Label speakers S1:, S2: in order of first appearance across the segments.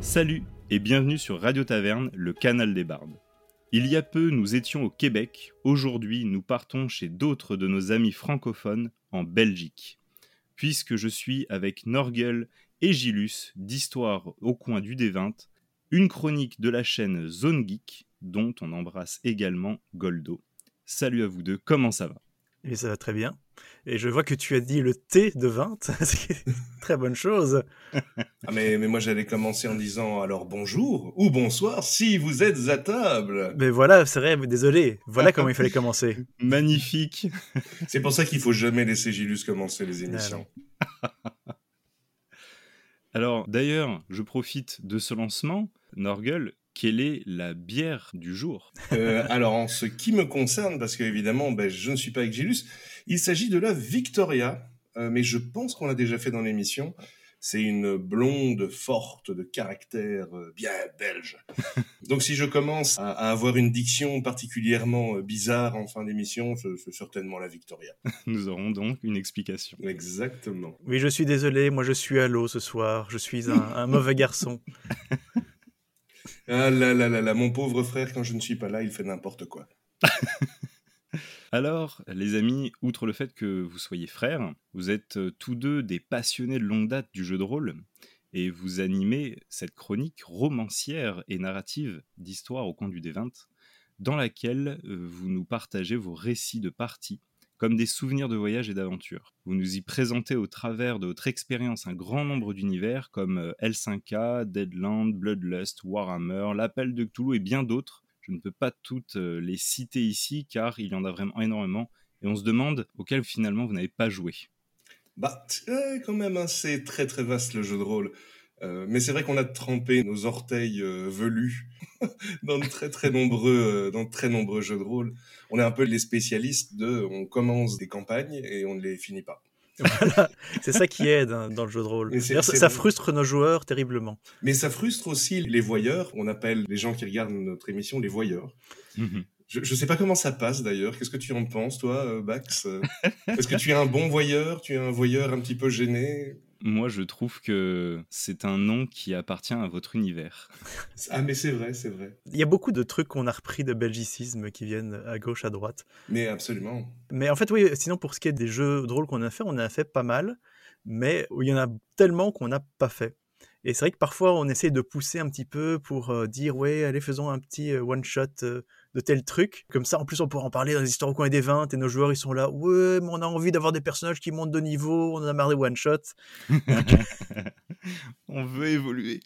S1: Salut et bienvenue sur Radio Taverne, le canal des bardes. Il y a peu, nous étions au Québec, aujourd'hui nous partons chez d'autres de nos amis francophones en Belgique. Puisque je suis avec Norgel et Gilus d'Histoire au coin du D20, une chronique de la chaîne Zone Geek, dont on embrasse également Goldo. Salut à vous deux, comment ça va?
S2: Et ça va très bien. Et je vois que tu as dit le T de 20, c'est une très bonne chose.
S3: Ah mais, mais moi j'allais commencer en disant alors bonjour ou bonsoir si vous êtes à table.
S2: Mais voilà, c'est vrai, désolé. Voilà comment il fallait commencer.
S1: Magnifique.
S3: C'est pour ça qu'il faut jamais laisser Gilus commencer les émissions.
S1: Alors d'ailleurs, je profite de ce lancement. Norgel, quelle est la bière du jour?
S3: Euh, alors en ce qui me concerne, parce que évidemment ben, je ne suis pas avec Gilus, il s'agit de la Victoria, euh, mais je pense qu'on l'a déjà fait dans l'émission. C'est une blonde forte de caractère euh, bien belge. Donc si je commence à, à avoir une diction particulièrement bizarre en fin d'émission, c'est c'est certainement la Victoria.
S1: Nous aurons donc une explication.
S3: Exactement.
S2: Oui, je suis désolé, moi je suis à l'eau ce soir. Je suis un, un mauvais garçon.
S3: Ah là là là là, mon pauvre frère, quand je ne suis pas là, il fait n'importe quoi.
S1: Alors, les amis, outre le fait que vous soyez frères, vous êtes euh, tous deux des passionnés de longue date du jeu de rôle, et vous animez cette chronique romancière et narrative d'histoire au coin du D20, dans laquelle euh, vous nous partagez vos récits de parties, comme des souvenirs de voyage et d'aventure. Vous nous y présentez au travers de votre expérience un grand nombre d'univers comme euh, L5K, Deadland, Bloodlust, Warhammer, l'Appel de Cthulhu et bien d'autres. Je ne peux pas toutes euh, les citer ici car il y en a vraiment énormément et on se demande auxquels finalement vous n'avez pas joué.
S3: Bah, quand même, hein, c'est très très vaste le jeu de rôle. Euh, mais c'est vrai qu'on a trempé nos orteils euh, velus dans de très très nombreux euh, dans de très nombreux jeux de rôle. On est un peu les spécialistes de on commence des campagnes et on ne les finit pas.
S2: Voilà, c'est ça qui aide hein, dans le jeu de rôle. Ça,
S3: c'est
S2: ça
S3: bon.
S2: frustre nos joueurs terriblement.
S3: Mais ça frustre aussi les voyeurs. On appelle les gens qui regardent notre émission les voyeurs. Je, je sais pas comment ça passe d'ailleurs. Qu'est-ce que tu en penses, toi, Bax? Est-ce que tu es un bon voyeur? Tu es un voyeur un petit peu gêné?
S1: Moi, je trouve que c'est un nom qui appartient à votre univers.
S3: Ah, mais c'est vrai, c'est vrai.
S2: Il y a beaucoup de trucs qu'on a repris de belgicisme qui viennent à gauche, à droite.
S3: Mais absolument.
S2: Mais en fait, oui, sinon, pour ce qui est des jeux de rôle qu'on a fait, on en a fait pas mal, mais il y en a tellement qu'on n'a pas fait. Et c'est vrai que parfois, on essaie de pousser un petit peu pour euh, dire, ouais, allez, faisons un petit euh, one-shot euh, de tel truc. Comme ça, en plus, on pourra en parler dans les histoires au coin des 20 et nos joueurs, ils sont là, ouais, mais on a envie d'avoir des personnages qui montent de niveau, on en a marre des one-shots.
S1: on veut évoluer.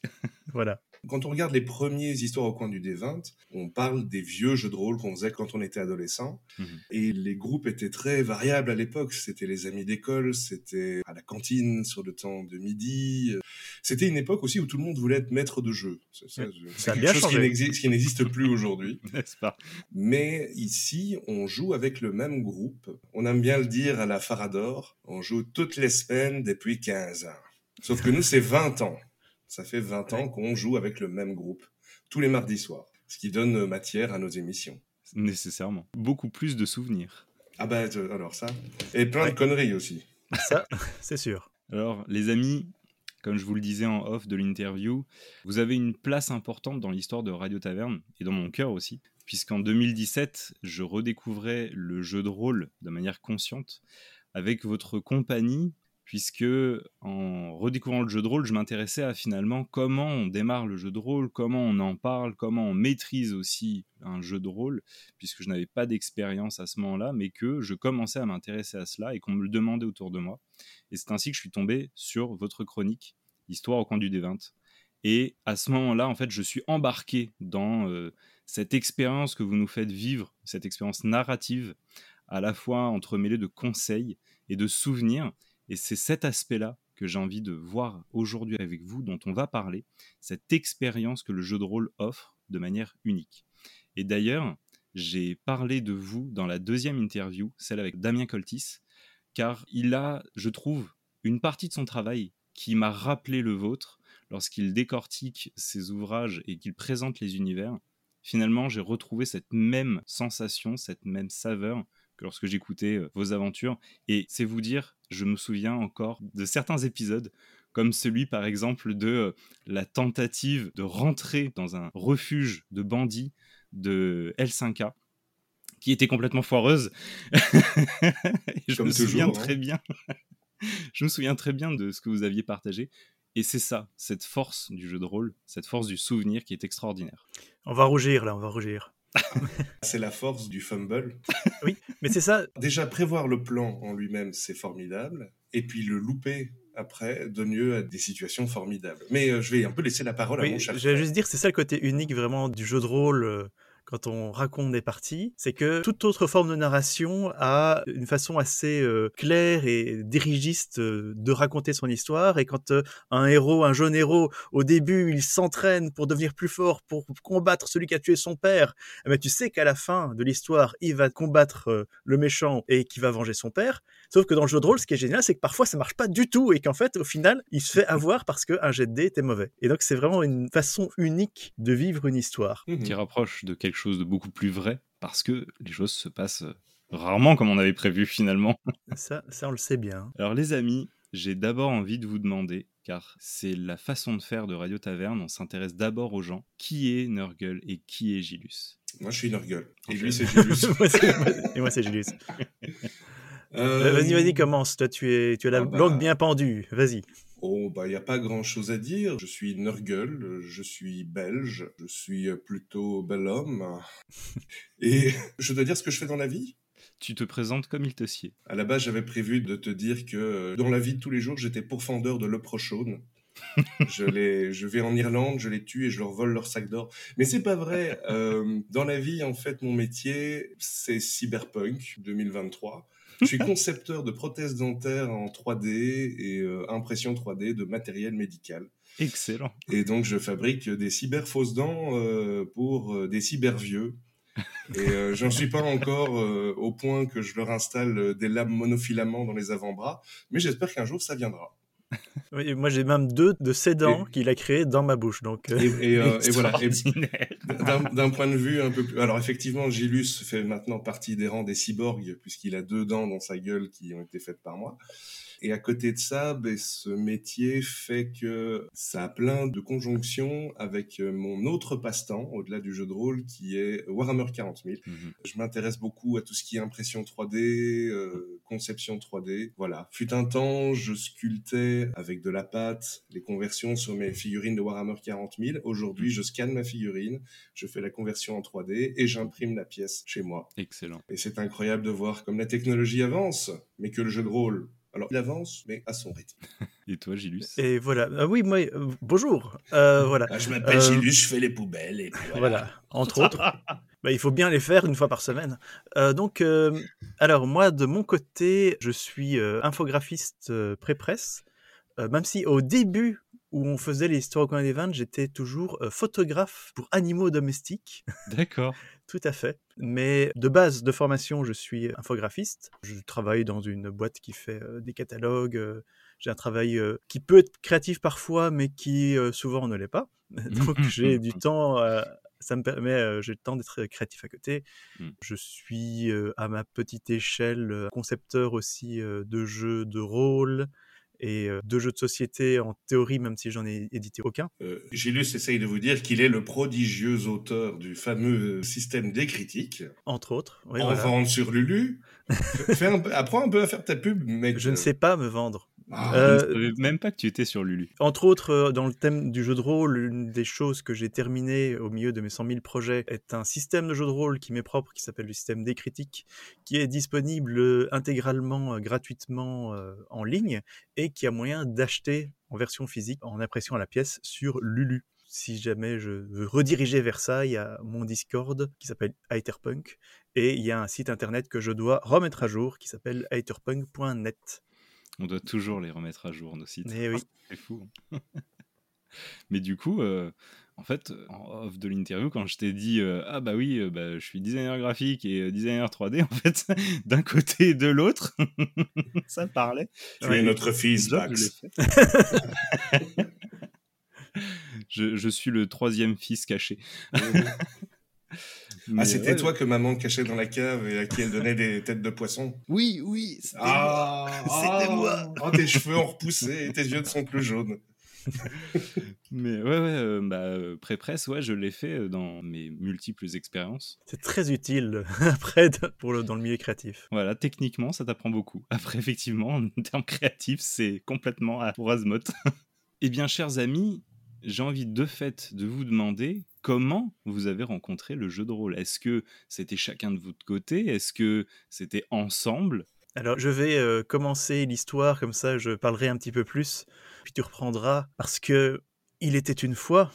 S2: Voilà.
S3: Quand on regarde les premiers histoires au coin du D20, on parle des vieux jeux de rôle qu'on faisait quand on était adolescent.
S1: Mhm.
S3: Et les groupes étaient très variables à l'époque. C'était les amis d'école, c'était à la cantine sur le temps de midi. C'était une époque aussi où tout le monde voulait être maître de jeu. C'est ça, quelque chose qui qui n'existe plus aujourd'hui.
S1: N'est-ce pas?
S3: Mais ici, on joue avec le même groupe. On aime bien le dire à la Farador. On joue toutes les semaines depuis 15 ans. Sauf que nous, c'est 20 ans. Ça fait 20 ans qu'on joue avec le même groupe. Tous les mardis soirs. Ce qui donne matière à nos émissions.
S1: Nécessairement. Beaucoup plus de souvenirs.
S3: Ah bah, euh, alors ça. Et plein
S2: Ouais.
S3: de conneries aussi.
S2: Ça, c'est sûr.
S1: Alors, les amis, comme je vous le disais en off de l'interview, vous avez une place importante dans l'histoire de Radio Taverne et dans mon cœur aussi, puisqu'en 2017, je redécouvrais le jeu de rôle de manière consciente avec votre compagnie, puisque en redécouvrant le jeu de rôle, je m'intéressais à finalement comment on démarre le jeu de rôle, comment on en parle, comment on maîtrise aussi un jeu de rôle, puisque je n'avais pas d'expérience à ce moment-là, mais que je commençais à m'intéresser à cela et qu'on me le demandait autour de moi. Et c'est ainsi que je suis tombé sur votre chronique, Histoire au coin du D20. Et à ce moment-là, en fait, je suis embarqué dans euh, cette expérience que vous nous faites vivre, cette expérience narrative, à la fois entremêlée de conseils et de souvenirs. Et c'est cet aspect-là que j'ai envie de voir aujourd'hui avec vous, dont on va parler, cette expérience que le jeu de rôle offre de manière unique. Et d'ailleurs, j'ai parlé de vous dans la deuxième interview, celle avec Damien Coltis, car il a, je trouve, une partie de son travail qui m'a rappelé le vôtre lorsqu'il décortique ses ouvrages et qu'il présente les univers. Finalement, j'ai retrouvé cette même sensation, cette même saveur que lorsque j'écoutais euh, vos aventures. Et c'est vous dire, je me souviens encore de certains épisodes, comme celui par exemple de euh, la tentative de rentrer dans un refuge de bandits de L5K qui était complètement foireuse. je me souviens hein. très bien. je me souviens très bien de ce que vous aviez partagé. Et c'est ça, cette force du jeu de rôle, cette force du souvenir qui est extraordinaire.
S2: On va rougir là, on va rougir.
S3: c'est la force du fumble.
S2: oui, mais c'est ça.
S3: Déjà, prévoir le plan en lui-même, c'est formidable. Et puis le louper après donne lieu à des situations formidables. Mais euh, je vais un peu laisser la parole à mon cher.
S2: Je vais juste dire, c'est ça le côté unique vraiment du jeu de rôle. Quand on raconte des parties, c'est que toute autre forme de narration a une façon assez euh, claire et dirigiste euh, de raconter son histoire. Et quand euh, un héros, un jeune héros, au début, il s'entraîne pour devenir plus fort, pour combattre celui qui a tué son père, eh ben, tu sais qu'à la fin de l'histoire, il va combattre le méchant et qui va venger son père. Sauf que dans le jeu de rôle, ce qui est génial, c'est que parfois ça marche pas du tout et qu'en fait, au final, il se fait avoir parce qu'un jet de dé était mauvais. Et donc, c'est vraiment une façon unique de vivre une histoire.
S1: Qui rapproche de quelque chose de beaucoup plus vrai parce que les choses se passent rarement comme on avait prévu finalement.
S2: Ça, ça on le sait bien.
S1: Alors les amis, j'ai d'abord envie de vous demander, car c'est la façon de faire de Radio Taverne, on s'intéresse d'abord aux gens, qui est Nurgle et qui est Gilus?
S3: Moi je suis Nurgle, et lui c'est Gilus.
S2: et moi c'est Gilus. Euh, vas-y, vas-y, commence. Toi, tu, es, tu as la ah bah... bien pendue. Vas-y.
S3: Oh, bah, il n'y a pas grand chose à dire. Je suis Nurgle, je suis belge, je suis plutôt bel homme. Et je dois dire ce que je fais dans la vie?
S1: Tu te présentes comme il te sied.
S3: À la base, j'avais prévu de te dire que dans la vie de tous les jours, j'étais pourfendeur de leprochaune. je, les, je vais en Irlande, je les tue et je leur vole leur sac d'or. Mais c'est pas vrai. Euh, dans la vie, en fait, mon métier, c'est cyberpunk 2023. Je suis concepteur de prothèses dentaires en 3D et euh, impression 3D de matériel médical.
S1: Excellent.
S3: Et donc, je fabrique des cyber fausses dents euh, pour euh, des cyber vieux. Et j'en suis pas encore au point que je leur installe des lames monofilaments dans les avant-bras, mais j'espère qu'un jour ça viendra.
S2: Oui, moi j'ai même deux de ses dents qu'il a créées dans ma bouche. Donc,
S3: et, euh, voilà. D'un point de vue un peu plus. Alors effectivement, Gilus fait maintenant partie des rangs des cyborgs puisqu'il a deux dents dans sa gueule qui ont été faites par moi. Et à côté de ça, ben, ce métier fait que ça a plein de conjonctions avec euh, mon autre passe-temps, au-delà du jeu de rôle, qui est Warhammer 40 000. Mhm. Je m'intéresse beaucoup à tout ce qui est impression 3D, euh, conception 3D. Voilà. Fut un temps, je sculptais avec de la pâte les conversions sur mes figurines de Warhammer 40 000. Aujourd'hui, je scanne ma figurine, je fais la conversion en 3D et j'imprime la pièce chez moi.
S1: Excellent.
S3: Et c'est incroyable de voir comme la technologie avance, mais que le jeu de rôle alors, il avance, mais à son rythme.
S1: Et toi, Gilus?
S2: Et voilà. Ah oui, moi, euh, bonjour. Euh, voilà.
S3: Ah, je m'appelle euh, Gilus, je fais les poubelles. Et
S2: voilà. entre autres. bah, il faut bien les faire une fois par semaine. donc, alors, moi, de mon côté, je suis infographiste pré-presse. même si au début où on faisait les histoires au coin des ventes, j'étais toujours photographe pour animaux domestiques.
S1: D'accord.
S2: Tout à fait. Mais de base de formation, je suis infographiste. Je travaille dans une boîte qui fait des catalogues. j'ai un travail qui peut être créatif parfois, mais qui souvent ne l'est pas. Donc j'ai du temps ça me permet, j'ai le temps d'être créatif à côté. Mmh. Je suis à ma petite échelle concepteur aussi de jeux de rôle, et de jeux de société en théorie, même si j'en ai édité aucun.
S3: Euh, Gilus essaye de vous dire qu'il est le prodigieux auteur du fameux système des critiques.
S2: Entre autres.
S3: Oui, en vente sur Lulu. apprends un peu à faire ta pub, mec.
S2: Je ne sais pas me vendre.
S1: Ah, euh, je ne savais même pas que tu étais sur Lulu.
S2: Entre autres, euh, dans le thème du jeu de rôle, une des choses que j'ai terminé au milieu de mes 100 000 projets est un système de jeu de rôle qui m'est propre, qui s'appelle le système des critiques, qui est disponible euh, intégralement, gratuitement en ligne et qui a moyen d'acheter en version physique, en impression à la pièce, sur Lulu si jamais je veux rediriger vers ça, il y a mon Discord qui s'appelle Haterpunk et il y a un site internet que je dois remettre à jour qui s'appelle haterpunk.net.
S1: On doit toujours les remettre à jour, nos sites.
S2: Mais oui.
S1: C'est fou. Mais du coup, euh, en fait, en off de l'interview, quand je t'ai dit euh, Ah bah oui, euh, bah, je suis designer graphique et euh, designer 3D, en fait, d'un côté et de l'autre, ça parlait.
S3: Tu es notre fils,
S1: je
S3: Max.
S1: je, je suis le troisième fils caché.
S3: Ah, c'était
S1: ouais,
S3: toi que maman cachait dans la cave et à qui elle donnait des têtes de poisson
S1: Oui, oui, c'était
S3: Ah,
S1: C'était
S3: ah,
S1: moi.
S3: Oh, tes cheveux ont repoussé et tes yeux ne sont plus jaunes.
S1: Mais ouais, ouais, euh, bah, euh, pré-presse, ouais, je l'ai fait euh, dans mes multiples expériences.
S2: C'est très utile après pour le, dans le milieu créatif.
S1: Voilà, techniquement, ça t'apprend beaucoup. Après, effectivement, en termes créatifs, c'est complètement à pour eh bien, chers amis, j'ai envie de fait de vous demander comment vous avez rencontré le jeu de rôle? Est-ce que c'était chacun de votre côté? Est-ce que c'était ensemble?
S2: Alors, je vais euh, commencer l'histoire, comme ça je parlerai un petit peu plus, puis tu reprendras, parce que il était une fois,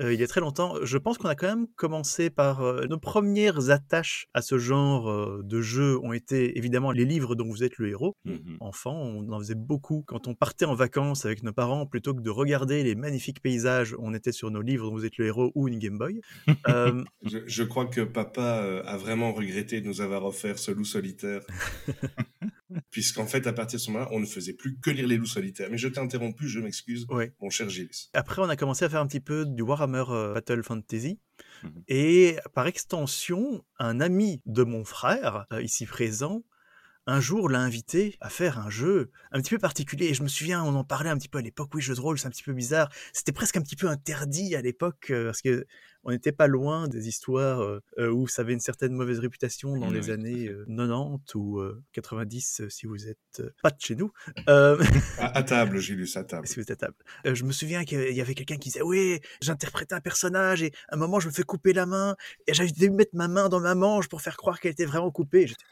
S2: euh, il y a très longtemps, je pense qu'on a quand même commencé par euh, nos premières attaches à ce genre euh, de jeu ont été évidemment les livres dont vous êtes le héros.
S1: Mhm.
S2: Enfant, on en faisait beaucoup. Quand on partait en vacances avec nos parents, plutôt que de regarder les magnifiques paysages, on était sur nos livres dont vous êtes le héros ou une Game Boy. Euh,
S3: Je, je crois que papa a vraiment regretté de nous avoir offert ce loup solitaire. Puisqu'en fait, à partir de ce moment-là, on ne faisait plus que lire les loups solitaires. Mais je t'ai interrompu, je m'excuse,
S2: ouais.
S3: mon cher Gilles.
S2: Après, on a commencé à faire un petit peu du Warhammer euh, Battle Fantasy.
S1: Mhm.
S2: Et par extension, un ami de mon frère, euh, ici présent, un jour l'a invité à faire un jeu un petit peu particulier. Et je me souviens, on en parlait un petit peu à l'époque. Oui, jeu de rôle, c'est un petit peu bizarre. C'était presque un petit peu interdit à l'époque euh, parce que on n'était pas loin des histoires euh, euh, où ça avait une certaine mauvaise réputation dans
S1: Oui,
S2: les années
S1: fait.
S2: euh, 90 ou euh, 90 euh, si vous êtes pas de chez nous.
S3: À, à table, Gilles, à table.
S2: si vous êtes à table. Je me souviens qu'il y avait quelqu'un qui disait Oui, j'interprétais un personnage et à un moment je me fais couper la main et j'avais dû mettre ma main dans ma manche pour faire croire qu'elle était vraiment coupée. J'étais,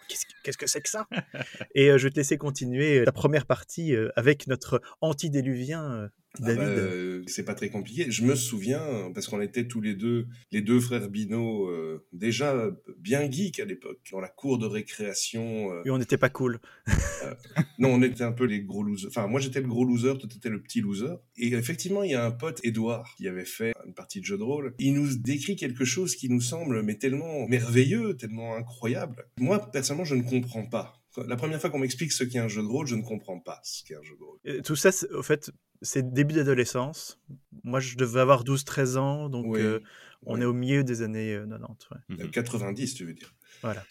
S2: Qu'est-ce, que- c'est que ça? Et je vais te laisser continuer la première partie avec notre anti-déluvien euh,
S3: Ah
S2: David.
S3: bah, euh, c'est pas très compliqué. Je me souviens, parce qu'on était tous les deux, les deux frères Binot, euh, déjà bien geeks à l'époque, dans la cour de récréation. euh,
S2: Et on n'était pas cool.
S3: Non, on était un peu les gros losers. Enfin, moi j'étais le gros loser, toi t'étais le petit loser. Et effectivement, il y a un pote, Edouard, qui avait fait une partie de jeu de rôle. Il nous décrit quelque chose qui nous semble mais tellement merveilleux, tellement incroyable. Moi, personnellement, je ne comprends pas. La première fois qu'on m'explique ce qu'est un jeu de rôle, je ne comprends pas ce qu'est un jeu de rôle.
S2: Euh, Tout ça, au fait, c'est début d'adolescence. Moi, je devais avoir 12-13 ans, donc
S3: Oui,
S2: euh, on
S3: oui.
S2: est au milieu des années euh, 90. ouais.
S3: Euh,
S1: Mhm.
S3: 90, tu veux dire.
S2: Voilà.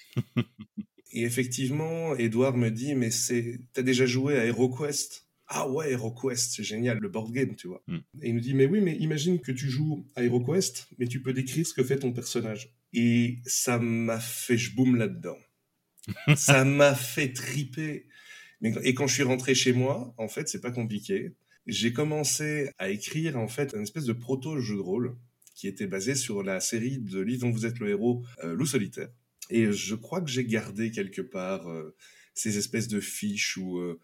S3: Et effectivement, Edouard me dit, mais c'est, t'as déjà joué à HeroQuest? Ah ouais, HeroQuest, c'est génial, le board game, tu vois.
S1: Mm.
S3: Et il nous dit, mais oui, mais imagine que tu joues à HeroQuest, mais tu peux décrire ce que fait ton personnage. Et ça m'a fait je boum là-dedans. ça m'a fait triper. Et quand je suis rentré chez moi, en fait, c'est pas compliqué. J'ai commencé à écrire, en fait, une espèce de proto-jeu de rôle qui était basé sur la série de livres dont vous êtes le héros, euh, Loup solitaire. Et je crois que j'ai gardé quelque part euh, ces espèces de fiches où euh,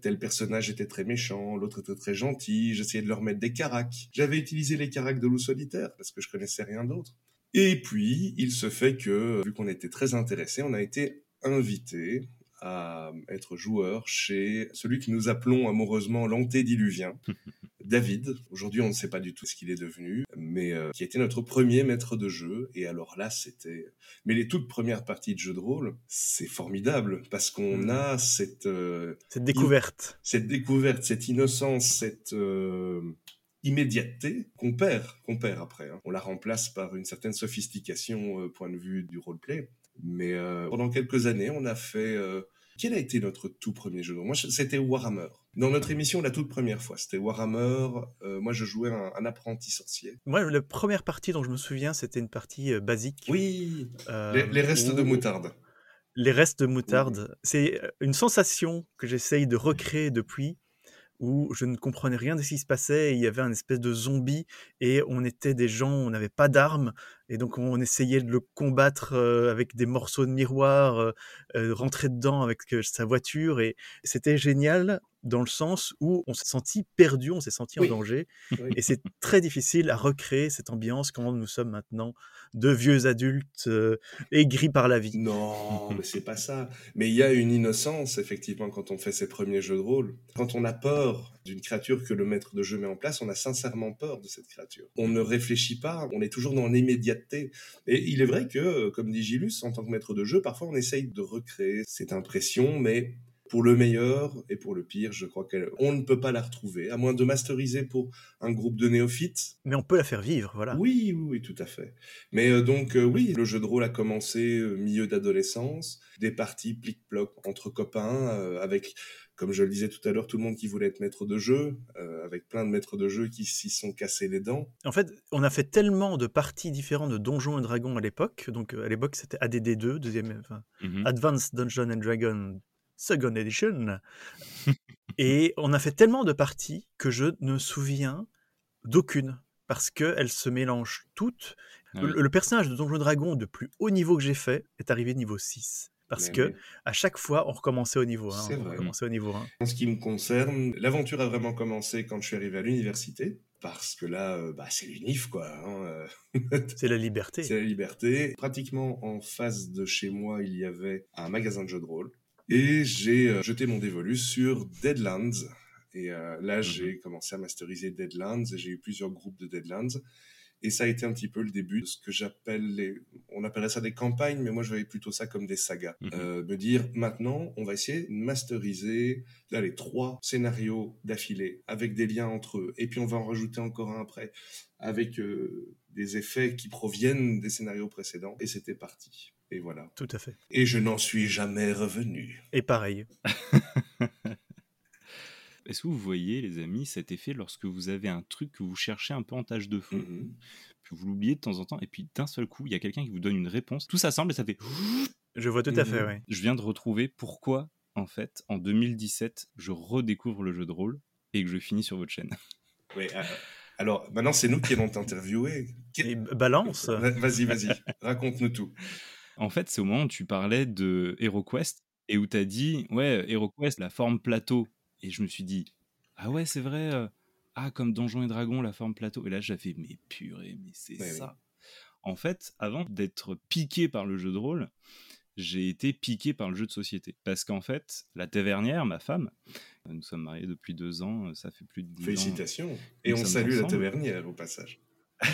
S3: tel personnage était très méchant, l'autre était très gentil, j'essayais de leur mettre des caracs. J'avais utilisé les caracs de loup solitaire parce que je connaissais rien d'autre. Et puis, il se fait que, vu qu'on était très intéressés, on a été invité à être joueur chez celui que nous appelons amoureusement l'antédiluvien, David. Aujourd'hui, on ne sait pas du tout ce qu'il est devenu, mais euh, qui était notre premier maître de jeu. Et alors là, c'était... Mais les toutes premières parties de jeu de rôle, c'est formidable, parce qu'on
S2: Mm.
S3: a cette... euh,
S2: Cette découverte.
S3: cette découverte, cette innocence, cette euh, immédiateté qu'on perd, qu'on perd après. hein. On la remplace par une certaine sophistication euh, point de vue du roleplay. Mais euh, pendant quelques années, on a fait. euh, quel a été notre tout premier jeu de rôle? Moi, c'était Warhammer. Dans notre émission, la toute première fois, c'était Warhammer. euh, moi, je jouais un, un apprenti sorcier.
S2: Moi, la première partie dont je me souviens, c'était une partie basique.
S3: Oui. Les, les restes de moutarde.
S2: Les restes de moutarde. C'est une sensation que j'essaye de recréer depuis, où je ne comprenais rien de ce qui se passait. Il y avait un espèce de zombie et on était des gens, on n'avait pas d'armes Et donc on essayait de le combattre avec des morceaux de miroir, rentrer dedans avec sa voiture. Et c'était génial dans le sens où on s'est senti perdu, on s'est senti en danger. Et c'est très difficile à recréer cette ambiance quand nous sommes maintenant de vieux adultes aigris par la vie.
S3: Non, mais c'est pas ça. Mais il y a une innocence, effectivement, quand on fait ses premiers jeux de rôle. Quand on a peur d'une créature que le maître de jeu met en place, on a sincèrement peur de cette créature. On ne réfléchit pas, on est toujours dans Et il est vrai que, comme dit Gilus, en tant que maître de jeu, parfois on essaye de recréer cette impression, mais pour le meilleur et pour le pire, je crois qu'on ne peut pas la retrouver, à moins de masteriser pour un groupe de néophytes.
S2: Mais on peut la faire vivre, voilà.
S3: Oui, oui, tout à fait. Mais euh, donc, euh, oui, le jeu de rôle a commencé euh, milieu d'adolescence, des parties plic-ploc entre copains, avec, comme je le disais tout à l'heure, tout le monde qui voulait être maître de jeu, avec plein de maîtres de jeu qui s'y sont cassés les dents.
S2: En fait, on a fait tellement de parties différentes de Donjons et Dragons à l'époque. Donc, à l'époque, c'était ADD2, deuxième, enfin, mhm. Advanced Dungeons and Dragons Second Edition. et on a fait tellement de parties que je ne me souviens d'aucune, parce qu'elles se mélangent toutes. Ah le, personnage de Donjon Dragon de plus haut niveau que j'ai fait est arrivé niveau 6. Parce que à chaque fois, on recommençait au niveau 1.
S3: C'est vrai.
S2: au niveau 1.
S3: En ce qui me concerne, l'aventure a vraiment commencé quand je suis arrivé à l'université. Parce que là, euh, bah, c'est l'unif, quoi. Hein,
S2: euh. c'est la liberté.
S3: C'est la liberté. Pratiquement en face de chez moi, il y avait un magasin de jeux de rôle et j'ai euh, jeté mon dévolu sur Deadlands. Et là, mhm. j'ai commencé à masteriser Deadlands j'ai eu plusieurs groupes de Deadlands. Et ça a été un petit peu le début de ce que j'appelle les... On appellerait ça des campagnes, mais moi je voyais plutôt ça comme des sagas. Mhm. Euh, me dire, maintenant, on va essayer de masteriser là, les trois scénarios d'affilée, avec des liens entre eux. Et puis on va en rajouter encore un après, avec des effets qui proviennent des scénarios précédents. Et c'était parti. Et voilà.
S2: Tout à fait.
S3: Et je n'en suis jamais revenu.
S2: Et pareil.
S1: Est-ce que vous voyez, les amis, cet effet lorsque vous avez un truc que vous cherchez un peu en tâche de fond, mm-hmm. puis vous l'oubliez de temps en temps, et puis d'un seul coup, il y a quelqu'un qui vous donne une réponse, tout ça semble et ça fait.
S2: Je vois tout à fait, oui.
S1: Je viens de retrouver pourquoi, en fait, en 2017, je redécouvre le jeu de rôle et que je finis sur votre chaîne.
S3: Oui, euh, alors maintenant, c'est nous qui allons t'interviewer.
S2: balance
S3: Vas-y, vas-y, raconte-nous tout.
S1: En fait, c'est au moment où tu parlais de HeroQuest et où tu as dit, ouais, HeroQuest, la forme plateau. Et je me suis dit, ah ouais, c'est vrai, euh, ah, comme Donjons et Dragons, la forme plateau. Et là, j'ai fait, mais purée, mais c'est ça. En fait, avant d'être piqué par le jeu de rôle, j'ai été piqué par le jeu de société. Parce qu'en fait, la tavernière, ma femme, nous sommes mariés depuis deux ans, ça fait plus de dix
S3: Félicitations. Et on salue la tavernière au passage.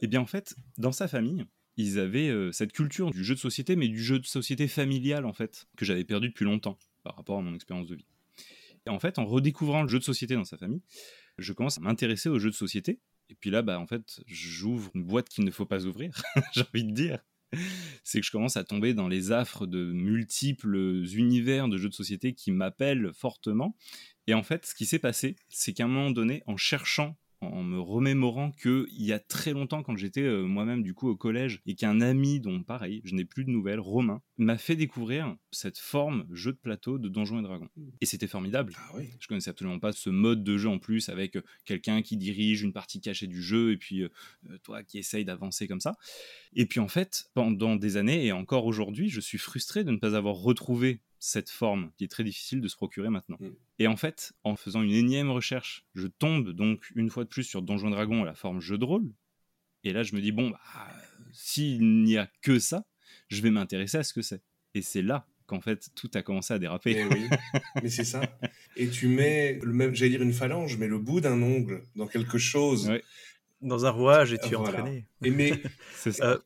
S1: Eh bien, en fait, dans sa famille, ils avaient euh, cette culture du jeu de société, mais du jeu de société familial, en fait, que j'avais perdu depuis longtemps par rapport à mon expérience de vie. Et en fait, en redécouvrant le jeu de société dans sa famille, je commence à m'intéresser aux jeux de société. Et puis là, bah, en fait, j'ouvre une boîte qu'il ne faut pas ouvrir, j'ai envie de dire. C'est que je commence à tomber dans les affres de multiples univers de jeux de société qui m'appellent fortement. Et en fait, ce qui s'est passé, c'est qu'à un moment donné, en cherchant en me remémorant que il y a très longtemps quand j'étais euh, moi-même du coup au collège et qu'un ami dont pareil je n'ai plus de nouvelles Romain m'a fait découvrir cette forme jeu de plateau de Donjons et Dragons mmh. et c'était formidable
S3: ah oui.
S1: je connaissais absolument pas ce mode de jeu en plus avec euh, quelqu'un qui dirige une partie cachée du jeu et puis euh, toi qui essaye d'avancer comme ça et puis en fait pendant des années et encore aujourd'hui je suis frustré de ne pas avoir retrouvé cette forme qui est très difficile de se procurer maintenant. Mm. Et en fait, en faisant une énième recherche, je tombe donc une fois de plus sur Donjon Dragon à la forme jeu de rôle. Et là, je me dis, bon, bah, s'il n'y a que ça, je vais m'intéresser à ce que c'est. Et c'est là qu'en fait, tout a commencé à déraper.
S3: Eh oui, mais c'est ça. Et tu mets, le même, j'allais dire une phalange, mais le bout d'un ongle dans quelque chose
S2: dans un rouage et tu es entraîné.
S3: Et mais
S2: euh,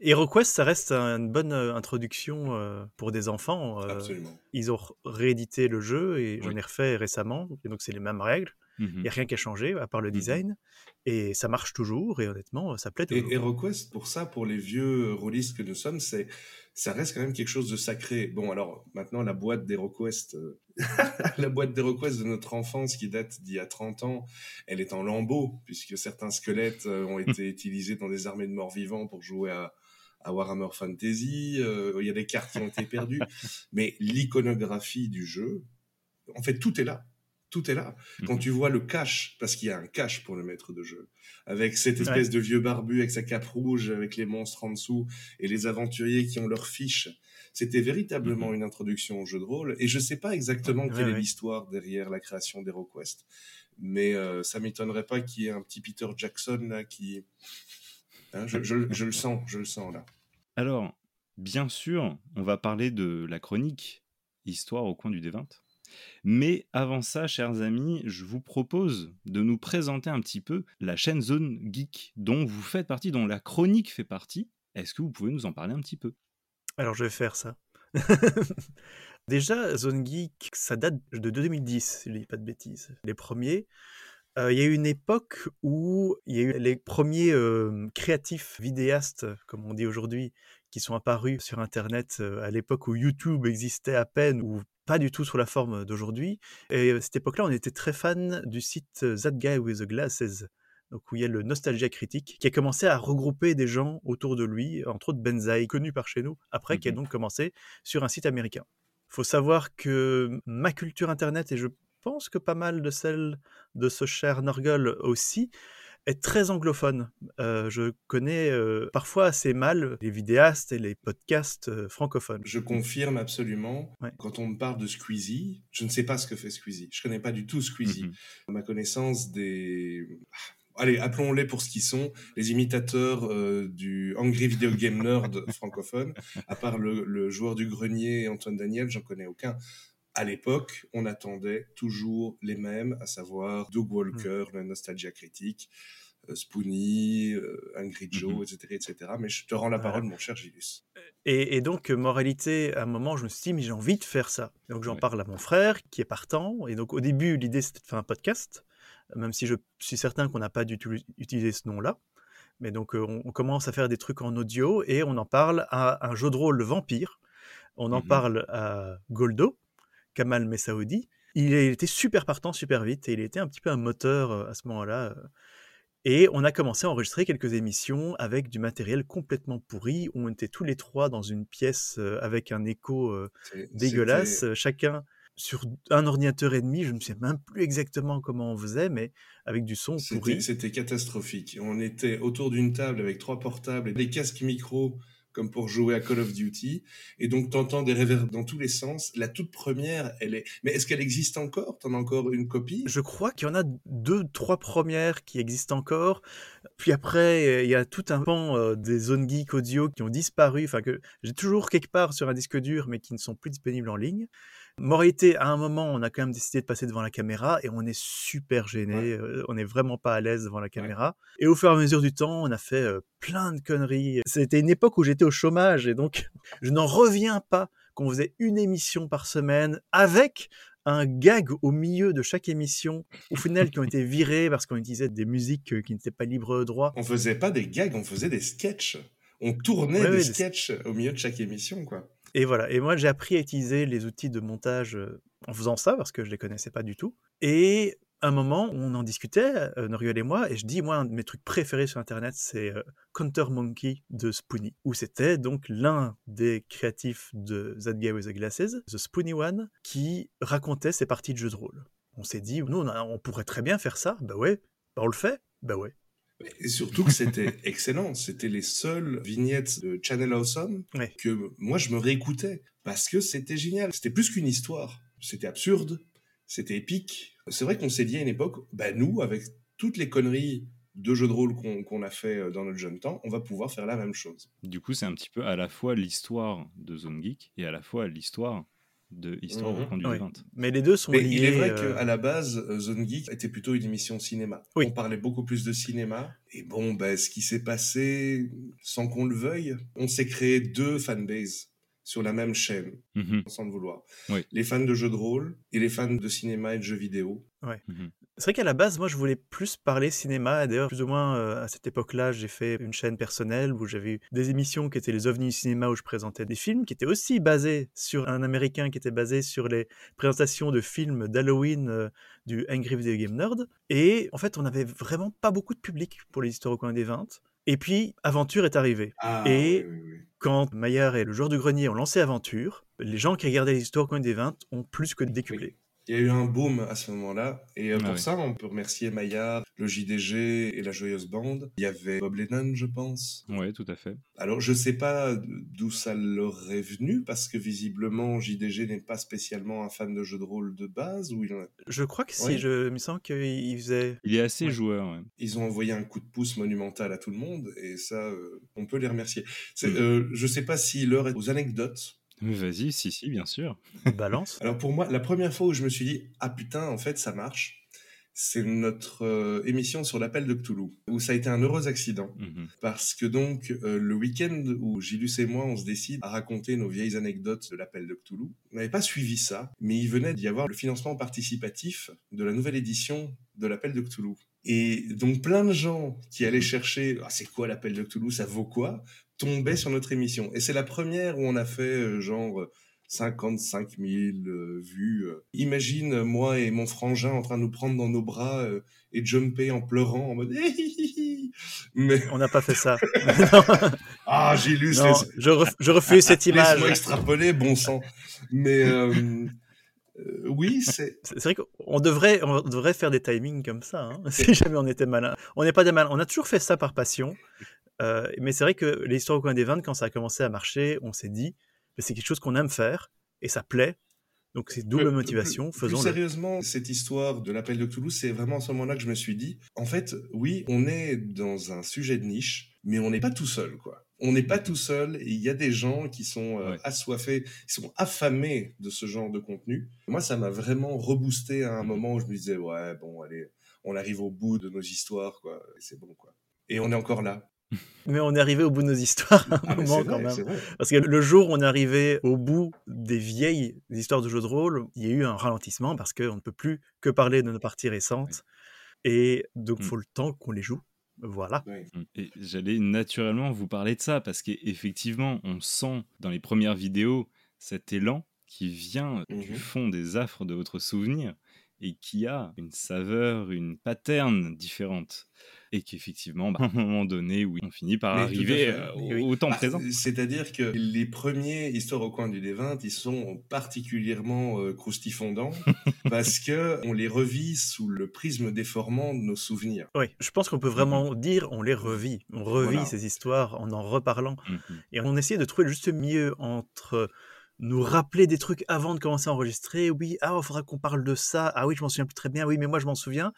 S2: HeroQuest, ça reste une bonne euh, introduction euh, pour des enfants.
S3: Absolument.
S2: Ils ont réédité le jeu et j'en ai refait récemment, et donc c'est les mêmes règles. Il mmh n'y a rien qui a changé à part le mmh design. Et ça marche toujours, et honnêtement, ça plaît toujours.
S3: Et HeroQuest, pour ça, pour les vieux rôlistes que nous sommes, c'est ça reste quand même quelque chose de sacré. Bon, alors maintenant, la boîte d'HeroQuest, euh, la boîte d'HeroQuest de notre enfance qui date d'il y a 30 ans, elle est en lambeaux, puisque certains squelettes euh, ont été utilisés dans des armées de morts vivants pour jouer à, à Warhammer Fantasy. Euh, il y a des cartes qui ont été perdues. Mais l'iconographie du jeu, en fait, tout est là. Tout est là. Quand
S1: Mhm.
S3: tu vois le cache, parce qu'il y a un cache pour le maître de jeu, avec cette espèce de vieux barbu avec sa cape rouge, avec les monstres en dessous, et les aventuriers qui ont leurs fiches, c'était véritablement
S1: Mhm.
S3: une introduction au jeu de rôle. Et je sais pas exactement
S2: Ouais,
S3: quelle est l'histoire derrière la création d'HeroQuest, mais euh, ça m'étonnerait pas qu'il y ait un petit Peter Jackson là qui... Hein, je, je- je le sens, je le sens là.
S1: Alors, bien sûr, on va parler de la chronique Histoire au coin du D20. Mais avant ça, chers amis, je vous propose de nous présenter un petit peu la chaîne Zone Geek dont vous faites partie, dont la chronique fait partie. Est-ce que vous pouvez nous en parler un petit peu?
S2: Alors je vais faire ça. Déjà, Zone Geek, ça date de 2010, si je ne dis pas de bêtises. Les premiers. Euh, Il y a eu une époque où il y a eu les premiers euh, créatifs vidéastes, comme on dit aujourd'hui, qui sont apparus sur Internet euh, à l'époque où YouTube existait à peine ou pas du tout sous la forme d'aujourd'hui. Et à cette époque-là, on était très fan du site That Guy with the Glasses, donc où il y a le Nostalgia Critique, qui a commencé à regrouper des gens autour de lui, entre autres Benzaï, connu par chez nous, après, qui a donc commencé sur un site américain. Il faut savoir que ma culture Internet, et je pense que pas mal de celle de ce cher Norgol aussi, est très anglophone. Euh, je connais euh, parfois assez mal les vidéastes et les podcasts euh, francophones.
S3: Je confirme absolument.
S2: Ouais.
S3: Quand on me parle de Squeezie, je ne sais pas ce que fait Squeezie. Je connais pas du tout Squeezie.
S1: Mhm.
S3: Ma connaissance des... Allez, appelons-les pour ce qu'ils sont, les imitateurs euh, du Angry Video Game Nerd francophone. À part le, le joueur du grenier Antoine Daniel, j'en connais aucun. À l'époque, on attendait toujours les mêmes, à savoir Doug Walker, le Nostalgia Critique, euh, Spoonie, euh, Angry Joe, etc., etc. Mais je te rends la
S2: Voilà.
S3: parole, mon cher Gilus.
S2: Et, et donc, euh, moralité, à un moment, je me suis dit, mais j'ai envie de faire ça. Donc, j'en
S1: Ouais.
S2: parle à mon frère, qui est partant. Et donc, au début, l'idée, c'était de faire un podcast, même si je suis certain qu'on n'a pas du tout utilisé ce nom-là. Mais donc, euh, on, on commence à faire des trucs en audio et on en parle à un jeu de rôle vampire. On en
S1: Mhm.
S2: parle à Goldo, Kamal Messaoudi. Il été super partant, super vite, et il était un petit peu un moteur euh, à ce moment-là. euh. Et on a commencé à enregistrer quelques émissions avec du matériel complètement pourri, où on était tous les trois dans une pièce euh, avec un écho dégueulasse, chacun sur un ordinateur et demi, je ne sais même plus exactement comment on faisait, mais avec du son pourri.
S3: c'était catastrophique. On était autour d'une table avec trois portables et des casques micro comme pour jouer à Call of Duty. Et donc, t'entends des réverbères dans tous les sens. La toute première, elle est... Mais est-ce qu'elle existe encore? T'en as encore une copie?
S2: Je crois qu'il y en a deux, trois premières qui existent encore. Puis après, il y a tout un pan euh, des zones geek audio qui ont disparu, enfin que j'ai toujours quelque part sur un disque dur, mais qui ne sont plus disponibles en ligne. Moralité, à un moment, on a quand même décidé de passer devant la caméra et on est super gêné.
S3: Ouais.
S2: on n'est vraiment pas à l'aise devant la caméra. Et au fur et à mesure du temps, on a fait plein de conneries. C'était une époque où j'étais au chômage et donc je n'en reviens pas qu'on faisait une émission par semaine avec un gag au milieu de chaque émission, au final qui ont été virés parce qu'on utilisait des musiques qui n'étaient pas libres droit.
S3: On faisait pas des gags, on faisait des sketchs. On tournait
S2: Ouais,
S3: des
S2: ouais, des-
S3: sketchs au milieu de chaque émission, quoi.
S2: Et voilà. Et moi, j'ai appris à utiliser les outils de montage euh, en faisant ça parce que je les connaissais pas du tout. Et un moment, on en discutait, euh, Noriel et moi, et je dis, moi, un de mes trucs préférés sur Internet, c'est euh, Counter Monkey de Spoonie, où c'était donc l'un des créatifs de That Guy with the Glasses, The Spoonie One, qui racontait ses parties de jeux de rôle. On s'est dit, nous, on, on pourrait très bien faire ça. Bah ouais. Bah on le fait. Bah ouais.
S3: Et surtout que c'était excellent. C'était les seules vignettes de Channel Awesome
S2: Ouais.
S3: que moi je me réécoutais parce que c'était génial. C'était plus qu'une histoire. C'était absurde, c'était épique. C'est vrai qu'on s'est dit à une époque, bah nous, avec toutes les conneries de jeux de rôle qu'on qu'on a fait euh, dans notre jeune temps, on va pouvoir faire la même chose.
S1: Du coup, c'est un petit peu à la fois l'histoire de Zone Geek et à la fois l'histoire de Histoire au
S3: Mhm.
S1: coin du
S2: Ouais.
S1: D20.
S2: Mais les deux sont
S3: Mais
S2: liés.
S3: il est vrai
S2: euh,
S3: qu'à la base, euh, Zone Geek était plutôt une émission cinéma.
S2: Oui.
S3: On parlait beaucoup plus de cinéma. Et bon, bah, ce qui s'est passé, sans qu'on le veuille, on s'est créé deux fanbases sur la même chaîne,
S1: Mhm,
S3: sans le vouloir.
S1: Oui.
S3: Les fans de jeux de rôle et les fans de cinéma et de jeux vidéo.
S1: mhm.
S2: C'est vrai qu'à la base, moi, je voulais plus parler cinéma. D'ailleurs, plus ou moins euh, à cette époque-là, j'ai fait une chaîne personnelle où j'avais eu des émissions qui étaient les ovnis du cinéma où je présentais des films qui étaient aussi basés sur un américain qui était basé sur les présentations de films d'Halloween euh, du Angry Video Game Nerd. Et en fait, on n'avait vraiment pas beaucoup de public pour les histoires au coin des 20. Et puis, Aventure est arrivé.
S3: Ah,
S2: Et-
S3: oui, oui, oui.
S2: Quand Maillard et le joueur du grenier ont lancé Aventure, les gens qui regardaient les histoires au coin des 20 ont plus que décuplé.
S3: Il y a eu un boom à ce moment-là. Et euh,
S1: Ah
S3: pour ça, on peut remercier Maillard, le JDG et la Joyeuse Bande. Il y avait Bob Lennon, je pense.
S1: Ouais, tout à fait.
S3: Alors, je sais pas d'où ça leur est venu, parce que visiblement, JDG n'est pas spécialement un fan de jeux de rôle de base, ou il en a-
S2: Je crois que si,
S3: Ouais.
S2: je il me semble qu'il faisait.
S1: Il est assez
S3: Ouais.
S1: joueur. ouais.
S3: ils ont envoyé un coup de pouce monumental à tout le monde, et ça, euh, on peut les remercier.
S1: Mm.
S3: euh, je sais pas si l'heure est aux anecdotes.
S1: Vas-y, si, si, bien sûr.
S2: Balance.
S3: Alors pour moi, la première fois où je me suis dit, ah putain, en fait, ça marche, c'est notre euh, émission sur l'appel de Cthulhu, où ça a été un heureux accident.
S1: Mhm.
S3: Parce que donc, euh, le week-end où Gilus et moi, on se décide à raconter nos vieilles anecdotes de l'appel de Cthulhu, on n'avait pas suivi ça, mais il venait d'y avoir le financement participatif de la nouvelle édition de l'appel de Cthulhu. Et donc, plein de gens qui allaient chercher, ah, c'est quoi l'appel de Cthulhu, ça vaut quoi, tombaient sur notre émission. Et c'est la première où on a fait euh, genre... euh, 55 000 euh, vues. euh. Imagine euh, moi et mon frangin en train de nous prendre dans nos bras euh, et jumper en pleurant en mode mais
S2: On n'a pas fait ça.
S3: ah Gilus
S2: non,
S3: laisse-
S2: je, ref- je refuse cette image.
S3: laisse-moi extrapoler bon sang mais euh, oui c'est
S2: C'est c'est vrai qu'on devrait, on devrait faire des timings comme ça, hein, si jamais on était malin. On n'est pas des malins. On a toujours fait ça par passion. Euh, mais c'est vrai que l'histoire au coin des vins, quand ça a commencé à marcher, on s'est dit, mais c'est quelque chose qu'on aime faire et ça plaît. Donc c'est double motivation,
S3: plus- plus
S2: faisons-le.
S3: sérieusement, cette histoire de l'appel de Cthulhu, c'est vraiment à ce moment-là que je me suis dit, en fait, oui, on est dans un sujet de niche, mais on n'est pas tout seul, quoi. On n'est pas tout seul, et il y a des gens qui sont euh,
S1: Ouais.
S3: assoiffés, qui sont affamés de ce genre de contenu. Moi, ça m'a vraiment reboosté à un moment où je me disais, ouais, bon, allez, on arrive au bout de nos histoires, quoi, et c'est bon, quoi. Et on est encore là.
S2: Mais on est arrivé au bout de nos histoires à un
S3: Ah,
S2: moment quand
S3: vrai,
S2: même. Parce que le jour où on est arrivé au bout des vieilles histoires de jeux de rôle, il y a eu un ralentissement parce qu'on ne peut plus que parler de nos parties récentes. Et donc,
S1: Mm.
S2: il faut le temps qu'on les joue. Voilà.
S1: Mm. Et j'allais naturellement vous parler de ça parce qu'effectivement, on sent dans les premières vidéos cet élan qui vient du
S3: Mhm.
S1: fond des affres de votre souvenir et qui a une saveur, une pattern différente. Et qu'effectivement, bah, à un moment donné, oui, on finit par
S3: Mais
S1: arriver euh, au,
S2: Oui.
S1: au temps
S3: Bah,
S1: présent.
S3: C'est-à-dire que les premiers histoires au coin du D20, ils sont particulièrement euh, croustifondants parce que on les revit sous le prisme déformant de nos souvenirs.
S2: Oui, je pense qu'on peut vraiment dire on les revit. On revit
S3: Voilà.
S2: ces histoires en en reparlant.
S1: Mhm.
S2: Et on essaie de trouver le juste milieu entre nous rappeler des trucs avant de commencer à enregistrer. Oui, ah, il faudra qu'on parle de ça. Ah oui, je m'en souviens plus très bien. Oui, mais moi, je m'en souviens.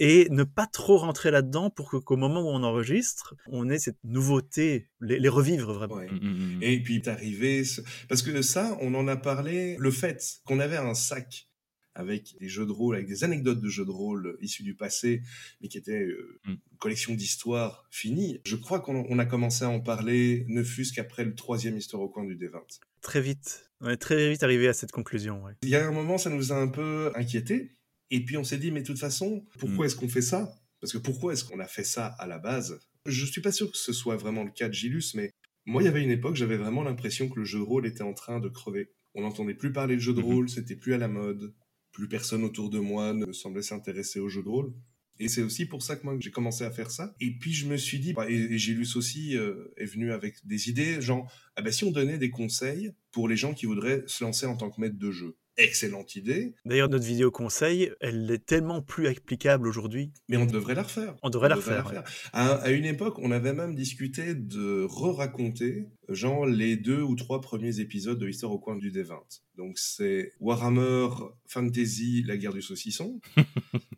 S2: Et ne pas trop rentrer là-dedans pour que- qu'au moment où on enregistre, on ait cette nouveauté, les, les revivre vraiment.
S3: Ouais.
S1: Mm, mm, mm.
S3: Et puis est arrivé ce- parce que ça, on en a parlé. Le fait qu'on avait un sac avec des jeux de rôle, avec des anecdotes de jeux de rôle issus du passé, mais qui étaient euh,
S1: Mm.
S3: une collection d'histoires finie. Je crois qu'on on a commencé à en parler, ne fût-ce qu'après le troisième histoire au coin du D20.
S2: Très vite. On est très vite arrivé à cette conclusion. ouais.
S3: Il y a un moment, ça nous a un peu inquiétés. Et puis on s'est dit, mais de toute façon, pourquoi
S1: Mm.
S3: est-ce qu'on fait ça? Parce que pourquoi est-ce qu'on a fait ça à la base? Je suis pas sûr que ce soit vraiment le cas de Gilus, mais moi, il y avait une époque, j'avais vraiment l'impression que le jeu de rôle était en train de crever. On n'entendait plus parler de jeu de
S1: Mhm.
S3: rôle, c'était plus à la mode. Plus personne autour de moi ne semblait s'intéresser au jeu de rôle. Et c'est aussi pour ça que moi j'ai commencé à faire ça. Et puis je me suis dit, et, et Gilus aussi euh, est venu avec des idées, genre, ah ben si on donnait des conseils pour les gens qui voudraient se lancer en tant que maître de jeu. Excellente idée,
S2: D'ailleurs, notre vidéo conseil, elle est tellement plus applicable aujourd'hui.
S3: mais on devrait la refaire.
S2: On devrait la refaire. ouais.
S3: À, à une époque, on avait même discuté de re-raconter, genre, les deux ou trois premiers épisodes de l'histoire au coin du D20. Donc, c'est Warhammer Fantasy, la guerre du saucisson.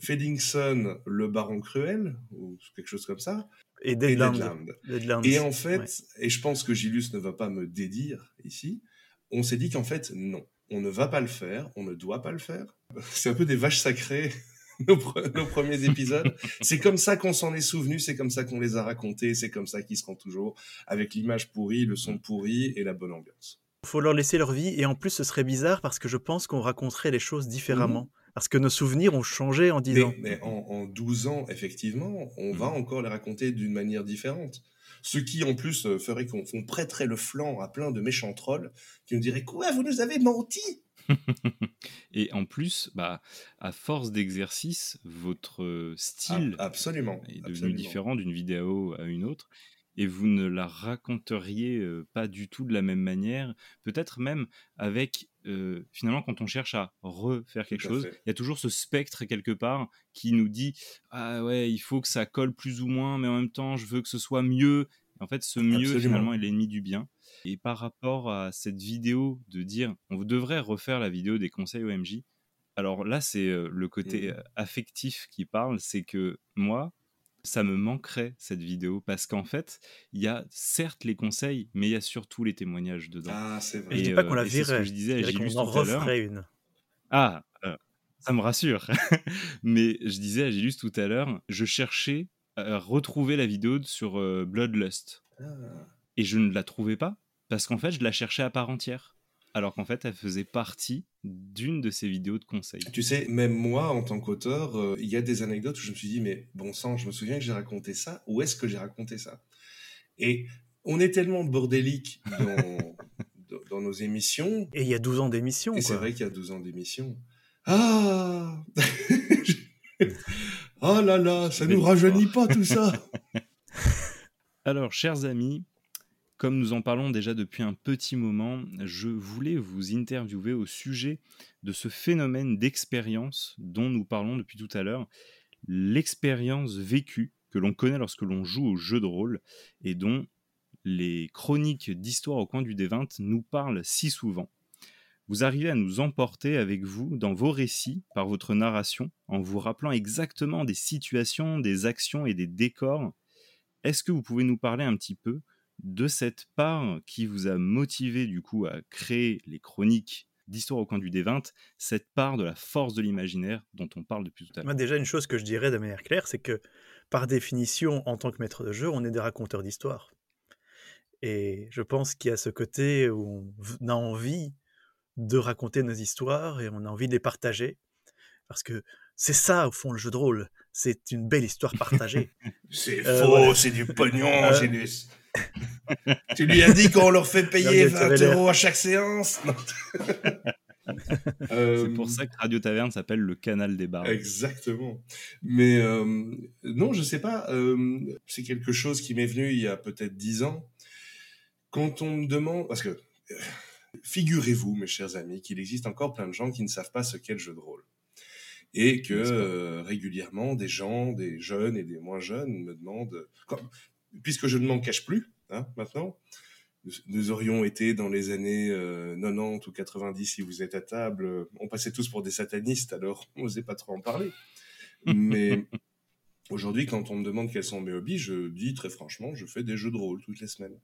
S3: Feddingson, le baron cruel, ou quelque chose comme ça.
S2: Et
S3: Et
S2: Deadland.
S3: Deadland.
S2: Deadland.
S3: Et en fait,
S2: Ouais.
S3: et je pense que Gilus ne va pas me dédire ici, on s'est dit qu'en fait, non, on ne va pas le faire, on ne doit pas le faire. C'est un peu des vaches sacrées, nos, pre- nos premiers épisodes. c'est comme ça qu'on s'en est souvenu, c'est comme ça qu'on les a racontés, c'est comme ça qu'ils seront toujours, avec l'image pourrie, le son pourri et la bonne ambiance.
S2: faut leur laisser leur vie. Et en plus, ce serait bizarre parce que je pense qu'on raconterait les choses différemment. Parce que nos souvenirs ont changé en 10
S3: Mais,
S2: ans.
S3: mais en, en 12 ans, effectivement, on va encore les raconter d'une manière différente. Ce qui, en plus, euh, ferait qu'on on prêterait le flanc à plein de méchants trolls qui nous diraient Quoi, vous nous avez menti
S1: Et en plus, bah, à force d'exercice, votre euh, style
S3: Ah, Absolument.
S1: est devenu
S3: absolument.
S1: différent d'une vidéo à une autre. Et vous ne la raconteriez pas du tout de la même manière, peut-être même avec finalement quand on cherche à refaire quelque chose, il y a toujours ce spectre quelque part qui nous dit ah ouais il faut que ça colle plus ou moins, mais en même temps je veux que ce soit mieux. En fait, ce mieux finalement est l'ennemi du bien. Et par rapport à cette vidéo de dire on devrait refaire la vidéo des conseils OMJ, alors là c'est le côté mmh. affectif qui parle, c'est que moi ça me manquerait cette vidéo parce qu'en fait, il y a certes les conseils, mais il y a surtout les témoignages dedans.
S3: Ah, c'est vrai.
S2: Et je dis pas qu'on la virait. je disais, qu'on en referait une.
S1: Ah, euh, ça me rassure. mais je disais à Gilus tout à l'heure, je cherchais à retrouver la vidéo sur euh, Bloodlust. Ah. Et je ne la trouvais pas parce qu'en fait, je la cherchais à part entière alors qu'en fait, elle faisait partie d'une de ces vidéos de conseils.
S3: Tu sais, même moi, en tant qu'auteur, euh, il y a des anecdotes où je me suis dit, mais bon sang, je me souviens que j'ai raconté ça, où est-ce que j'ai raconté ça? Et on est tellement bordélique dans, nos émissions.
S2: Et il y a 12 ans d'émission.
S3: Et c'est vrai qu'il y a 12 ans d'émission. Ah Oh là là, ça ne nous rajeunit pas tout ça
S1: Alors, chers amis, comme nous en parlons déjà depuis un petit moment, je voulais vous interviewer au sujet de ce phénomène d'expérience dont nous parlons depuis tout à l'heure, l'expérience vécue que l'on connaît lorsque l'on joue au jeu de rôle et dont les chroniques d'histoire au coin du D20 nous parlent si souvent. Vous arrivez à nous emporter avec vous dans vos récits par votre narration en vous rappelant exactement des situations, des actions et des décors. Est-ce que vous pouvez nous parler un petit peu de cette part qui vous a motivé du coup à créer les chroniques d'Histoire au coin du D20, cette part de la force de l'imaginaire dont on parle depuis tout à l'heure.
S2: déjà, une chose que je dirais de manière claire, c'est que par définition, en tant que maître de jeu, on est des raconteurs d'histoire. Et je pense qu'il y a ce côté où on a envie de raconter nos histoires et on a envie de les partager. Parce que c'est ça, au fond, le jeu de rôle. C'est une belle histoire partagée.
S3: c'est euh, faux, c'est du pognon, euh, tu lui as dit qu'on leur fait payer 20 euros à chaque séance
S1: euh, C'est pour ça que Radio Taverne s'appelle le canal des bars.
S3: Exactement. Mais euh, non, je sais pas. Euh, c'est quelque chose qui m'est venu il y a peut-être 10 ans. Quand on me demande... Parce que figurez-vous, mes chers amis, qu'il existe encore plein de gens qui ne savent pas ce qu'est le jeu de rôle. Et que régulièrement, des gens, des jeunes et des moins jeunes me demandent puisque je ne m'en cache plus, hein, maintenant, nous, aurions été dans les années 90 euh, ou 90, si vous êtes à table, on passait tous pour des satanistes, alors on n'osait pas trop en parler. Mais aujourd'hui, quand on me demande quels sont mes hobbies, je dis très franchement, je fais des jeux de rôle toutes les semaines.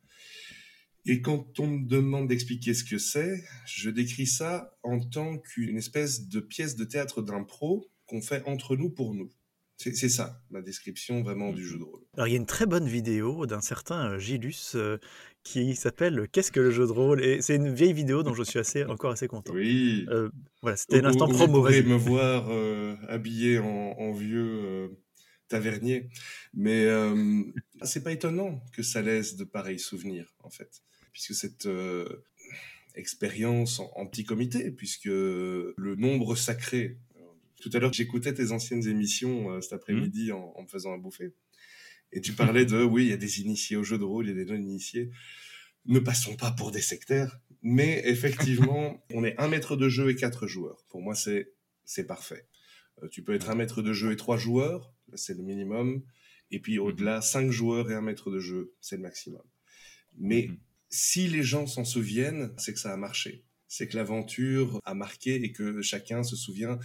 S3: Et quand on me demande d'expliquer ce que c'est, je décris ça en tant qu'une espèce de pièce de théâtre d'impro qu'on fait entre nous pour nous. C'est ça, ma description vraiment du jeu de rôle.
S2: Alors, il y a une très bonne vidéo d'un certain euh, Gilus euh, qui s'appelle Qu'est-ce que le jeu de rôle? Et c'est une vieille vidéo dont je suis assez, encore assez content.
S3: Oui.
S2: Euh, voilà, c'était l'instant promo.
S3: Vous pourrez me voir habillé en, vieux tavernier. Mais c'est pas étonnant que ça laisse de pareils souvenirs, en fait. Puisque cette expérience en, petit comité, puisque le nombre sacré tout à l'heure, j'écoutais tes anciennes émissions euh, cet après-midi mmh. en, me faisant un bouffer. Et tu parlais de, oui, il y a des initiés au jeu de rôle, il y a des non-initiés. Ne passons pas pour des sectaires. Mais effectivement, on est un maître de jeu et quatre joueurs. Pour moi, c'est, c'est parfait. Euh, tu peux être un maître de jeu et trois joueurs, c'est le minimum. Et puis au-delà, mmh. cinq joueurs et un maître de jeu, c'est le maximum. Mais mmh. si les gens s'en souviennent, c'est que ça a marché. C'est que l'aventure a marqué et que chacun se souvient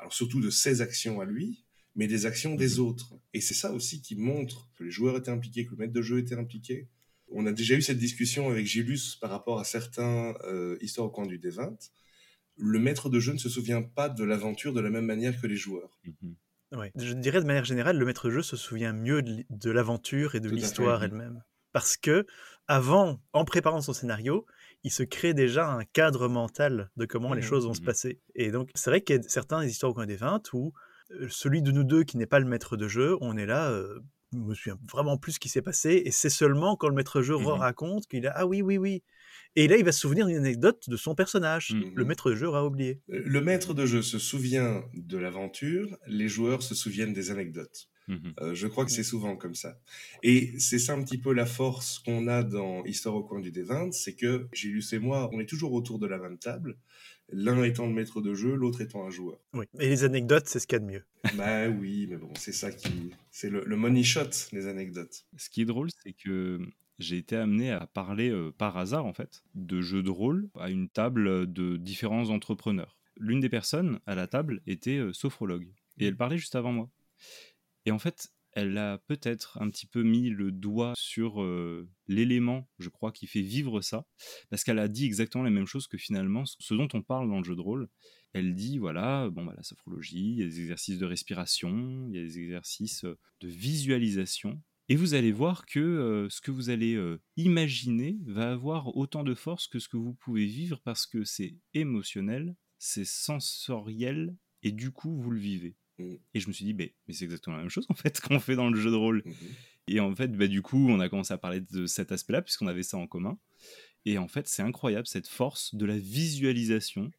S3: alors surtout de ses actions à lui, mais des actions des mhm. autres. Et c'est ça aussi qui montre que les joueurs étaient impliqués, que le maître de jeu était impliqué. On a déjà eu cette discussion avec Gilus par rapport à certains euh, histoires au coin du D20. Le maître de jeu ne se souvient pas de l'aventure de la même manière que les joueurs.
S2: Mhm. Je dirais de manière générale, le maître de jeu se souvient mieux de l'aventure et de l'histoire elle-même. Parce que, avant, en préparant son scénario, il se crée déjà un cadre mental de comment les mmh, choses vont se mmh. passer. Et donc, c'est vrai qu'il y a certains histoires au coin des 20 où euh, celui de nous deux qui n'est pas le maître de jeu, on est là, euh, je me souviens vraiment plus ce qui s'est passé, et c'est seulement quand le maître de jeu mmh raconte qu'il a Ah oui, oui, oui. Et là, il va se souvenir d'une anecdote de son personnage. Le maître de jeu aura oublié.
S3: Le maître de jeu se souvient de l'aventure, les joueurs se souviennent des anecdotes.
S1: Mhm.
S3: Euh, je crois que c'est souvent comme ça. Et c'est ça un petit peu la force qu'on a dans Histoire au coin du D20, c'est que Gilles et moi, on est toujours autour de la même table, l'un étant le maître de jeu, l'autre étant un joueur.
S2: Oui. Et les anecdotes, c'est ce qu'il y a de mieux.
S3: bah oui, mais bon, c'est ça qui... C'est le, le money shot, les anecdotes.
S1: Ce qui est drôle, c'est que j'ai été amené à parler euh, par hasard, en fait, de jeux de rôle à une table de différents entrepreneurs. L'une des personnes à la table était euh, sophrologue, et elle parlait juste avant moi. Et en fait, elle a peut-être un petit peu mis le doigt sur euh, l'élément, je crois, qui fait vivre ça, parce qu'elle a dit exactement la même chose que finalement ce dont on parle dans le jeu de rôle. Elle dit voilà, bon, bah, la sophrologie, il y a des exercices de respiration, il y a des exercices euh, de visualisation. Et vous allez voir que euh, ce que vous allez imaginer va avoir autant de force que ce que vous pouvez vivre parce que c'est émotionnel, c'est sensoriel, et du coup, vous le vivez.
S3: Mm.
S1: Et je me suis dit, mais, mais c'est exactement la même chose en fait qu'on fait dans le jeu de rôle.
S3: Mhm.
S1: Et en fait, bah, du coup, on a commencé à parler de cet aspect-là, puisqu'on avait ça en commun. Et en fait, c'est incroyable, cette force de la visualisation,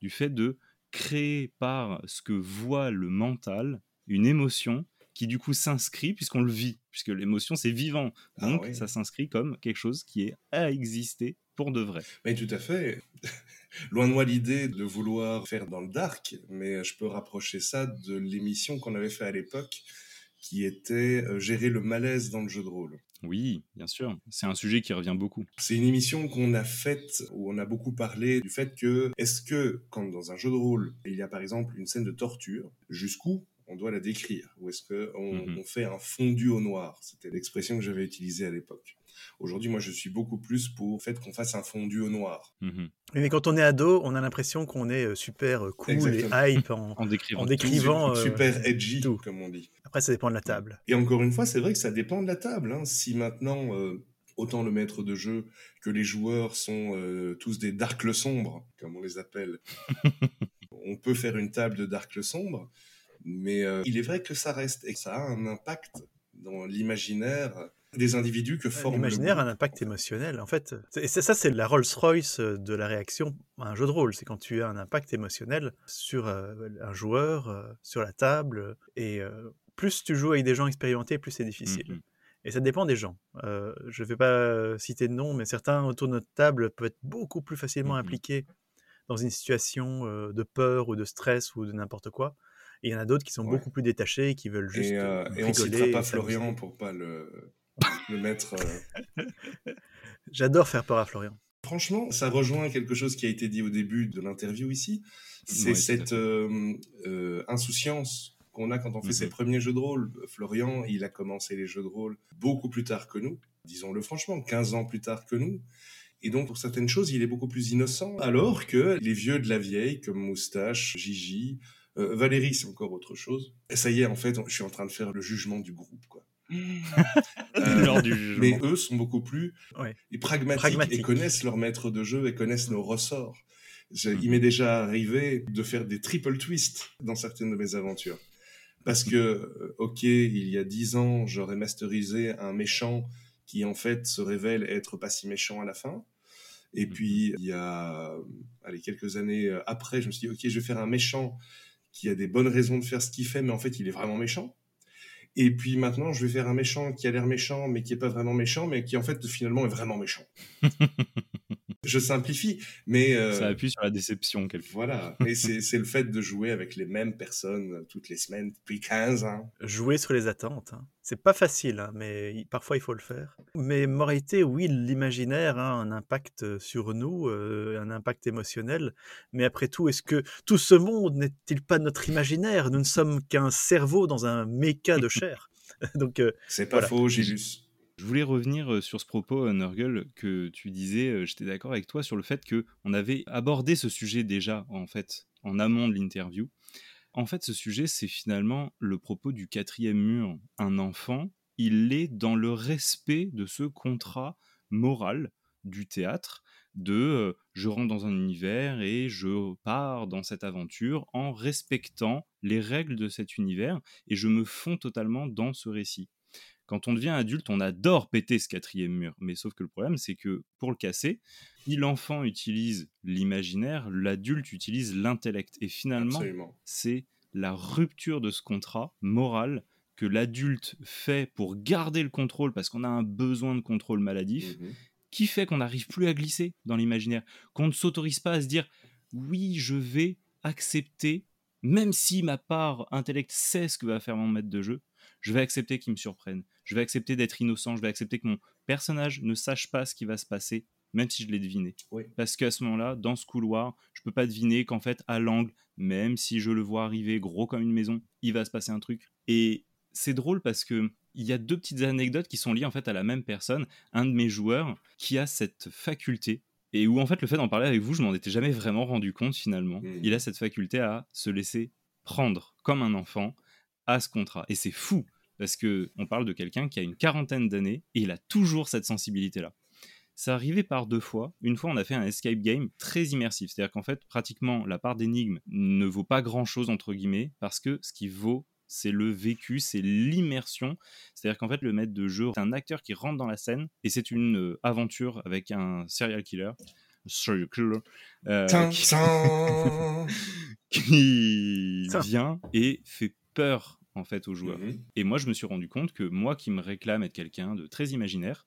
S1: du fait de créer par ce que voit le mental une émotion qui du coup s'inscrit, puisqu'on le vit, puisque l'émotion c'est vivant.
S3: Ah
S1: Donc
S3: oui.
S1: ça s'inscrit comme quelque chose qui est à exister pour de vrai.
S3: Mais tout à fait. Loin de moi l'idée de vouloir faire dans le dark, mais je peux rapprocher ça de l'émission qu'on avait fait à l'époque, qui était euh, gérer le malaise dans le jeu de rôle.
S1: Oui, bien sûr. C'est un sujet qui revient beaucoup.
S3: C'est une émission qu'on a faite où on a beaucoup parlé du fait que est-ce que quand dans un jeu de rôle il y a par exemple une scène de torture, jusqu'où on doit la décrire? Ou est-ce qu'on
S1: Mhm.
S3: on fait un fondu au noir? C'était l'expression que j'avais utilisée à l'époque. Aujourd'hui, moi, je suis beaucoup plus pour le fait qu'on fasse un fondu au noir.
S1: Mhm.
S2: Mais quand on est ado, on a l'impression qu'on est euh, super euh, cool
S3: Exactement.
S2: et hype. en-
S1: En décrivant.
S2: En
S1: tout.
S2: décrivant, euh,
S3: Super edgy,
S2: tout.
S3: comme on dit.
S2: Après, ça dépend de la table.
S3: Et encore une fois, c'est vrai que ça dépend de la table. hein. Si maintenant, euh, autant le maître de jeu que les joueurs sont euh, tous des dark sombres, comme on les appelle, on peut faire une table de dark sombre, mais euh, il est vrai que ça reste et que ça a un impact dans l'imaginaire des individus que forme
S2: L'imaginaire a un impact émotionnel, en fait. Et c'est- ça, c'est la Rolls-Royce de la réaction à un jeu de rôle. C'est quand tu as un impact émotionnel sur euh, un joueur, euh, sur la table. Et euh, plus tu joues avec des gens expérimentés, plus c'est difficile.
S1: Mhm.
S2: Et ça dépend des gens. Euh, je ne vais pas euh, citer de nom, mais certains autour de notre table peuvent être beaucoup plus facilement
S1: Mhm.
S2: impliqués dans une situation euh, de peur ou de stress ou de n'importe quoi. Et il y en a d'autres qui sont
S3: Ouais.
S2: beaucoup plus détachés et qui veulent juste
S3: Et, euh,
S2: euh,
S3: et on
S2: rigoler.
S3: citera pas. Florian pour pas le, le mettre. euh,
S2: J'adore faire peur à Florian.
S3: Franchement, ça rejoint quelque chose qui a été dit au début de l'interview ici. C'est cette euh, euh, insouciance qu'on a quand on fait
S1: Mhm.
S3: ses premiers jeux de rôle. Florian, il a commencé les jeux de rôle beaucoup plus tard que nous, disons-le franchement, 15 ans plus tard que nous. Et donc, pour certaines choses, il est beaucoup plus innocent. Alors que les vieux de la vieille, comme Moustache, Gigi, euh, Valérie, c'est encore autre chose. Et ça y est, en fait, je suis en train de faire le jugement du groupe, quoi. Euh,
S1: Lors du jugement.
S3: mais eux sont beaucoup plus
S2: Ouais.
S3: pragmatiques, et connaissent leur maître de jeu et connaissent nos ressorts. Je-
S1: Mhm.
S3: Il m'est déjà arrivé de faire des triple twists dans certaines de mes aventures. Parce que, euh, ok, il y a dix ans, j'aurais masterisé un méchant qui en fait se révèle être pas si méchant à la fin. Et
S1: Mhm.
S3: puis, il y a euh, allez, quelques années après, je me suis dit, ok, je vais faire un méchant qui a des bonnes raisons de faire ce qu'il fait, mais en fait, il est vraiment méchant. Et puis maintenant, je vais faire un méchant qui a l'air méchant, mais qui est pas vraiment méchant, mais qui en fait finalement est vraiment méchant. je simplifie, mais euh,
S1: Ça appuie sur la déception quelque
S3: voilà. Et c'est le fait de jouer avec les mêmes personnes euh, toutes les semaines depuis 15 ans.
S2: jouer sur les attentes. hein. C'est pas facile, hein, mais parfois il faut le faire. Mais moralité, oui, l'imaginaire a un impact euh, sur nous, euh, un impact émotionnel. Mais après tout, est-ce que tout ce monde n'est-il pas notre imaginaire? Nous ne sommes qu'un cerveau dans un méca de chair. Donc, euh,
S3: C'est pas
S2: Voilà.
S3: faux, Gilus.
S1: Je voulais revenir euh, sur ce propos, euh, Nurgle, que tu disais, euh, j'étais d'accord avec toi sur le fait que on avait abordé ce sujet déjà, en fait, en amont de l'interview. En fait, ce sujet, c'est finalement le propos du quatrième mur. Un enfant, il est dans le respect de ce contrat moral du théâtre, de je rentre dans un univers et je pars dans cette aventure en respectant les règles de cet univers et je me fonds totalement dans ce récit. Quand on devient adulte, on adore péter ce quatrième mur. Mais sauf que le problème, c'est que pour le casser, si l'enfant utilise l'imaginaire, l'adulte utilise l'intellect. Et finalement, c'est la rupture de ce contrat moral que l'adulte fait pour garder le contrôle parce qu'on a un besoin de contrôle maladif,
S3: Mhm.
S1: qui fait qu'on n'arrive plus à glisser dans l'imaginaire, qu'on ne s'autorise pas à se dire oui, je vais accepter, même si ma part intellect sait ce que va faire mon maître de jeu, je vais accepter qu'il me surprenne, je vais accepter d'être innocent, je vais accepter que mon personnage ne sache pas ce qui va se passer, même si je l'ai deviné.
S3: Oui.
S1: Parce qu'à ce moment-là, dans ce couloir, je peux pas deviner qu'en fait, à l'angle, même si je le vois arriver gros comme une maison, il va se passer un truc. Et c'est drôle parce que il y a deux petites anecdotes qui sont liées en fait à la même personne, un de mes joueurs qui a cette faculté et où en fait le fait d'en parler avec vous, je m'en étais jamais vraiment rendu compte finalement. Il a cette faculté à se laisser prendre comme un enfant à ce contrat et c'est fou parce que on parle de quelqu'un qui a une quarantaine d'années et il a toujours cette sensibilité là. Ça arrivait par deux fois. Une fois, on a fait un escape game très immersif. C'est-à-dire qu'en fait, pratiquement, la part d'énigmes ne vaut pas grand-chose, entre guillemets, parce que ce qui vaut, c'est le vécu, c'est l'immersion. C'est-à-dire qu'en fait, le maître de jeu est un acteur qui rentre dans la scène et c'est une euh, aventure avec un serial killer. Serial killer. euh, qui- vient et fait peur en fait aux joueurs.
S3: Mhm.
S1: Et moi, je me suis rendu compte que moi qui me réclame être quelqu'un de très imaginaire,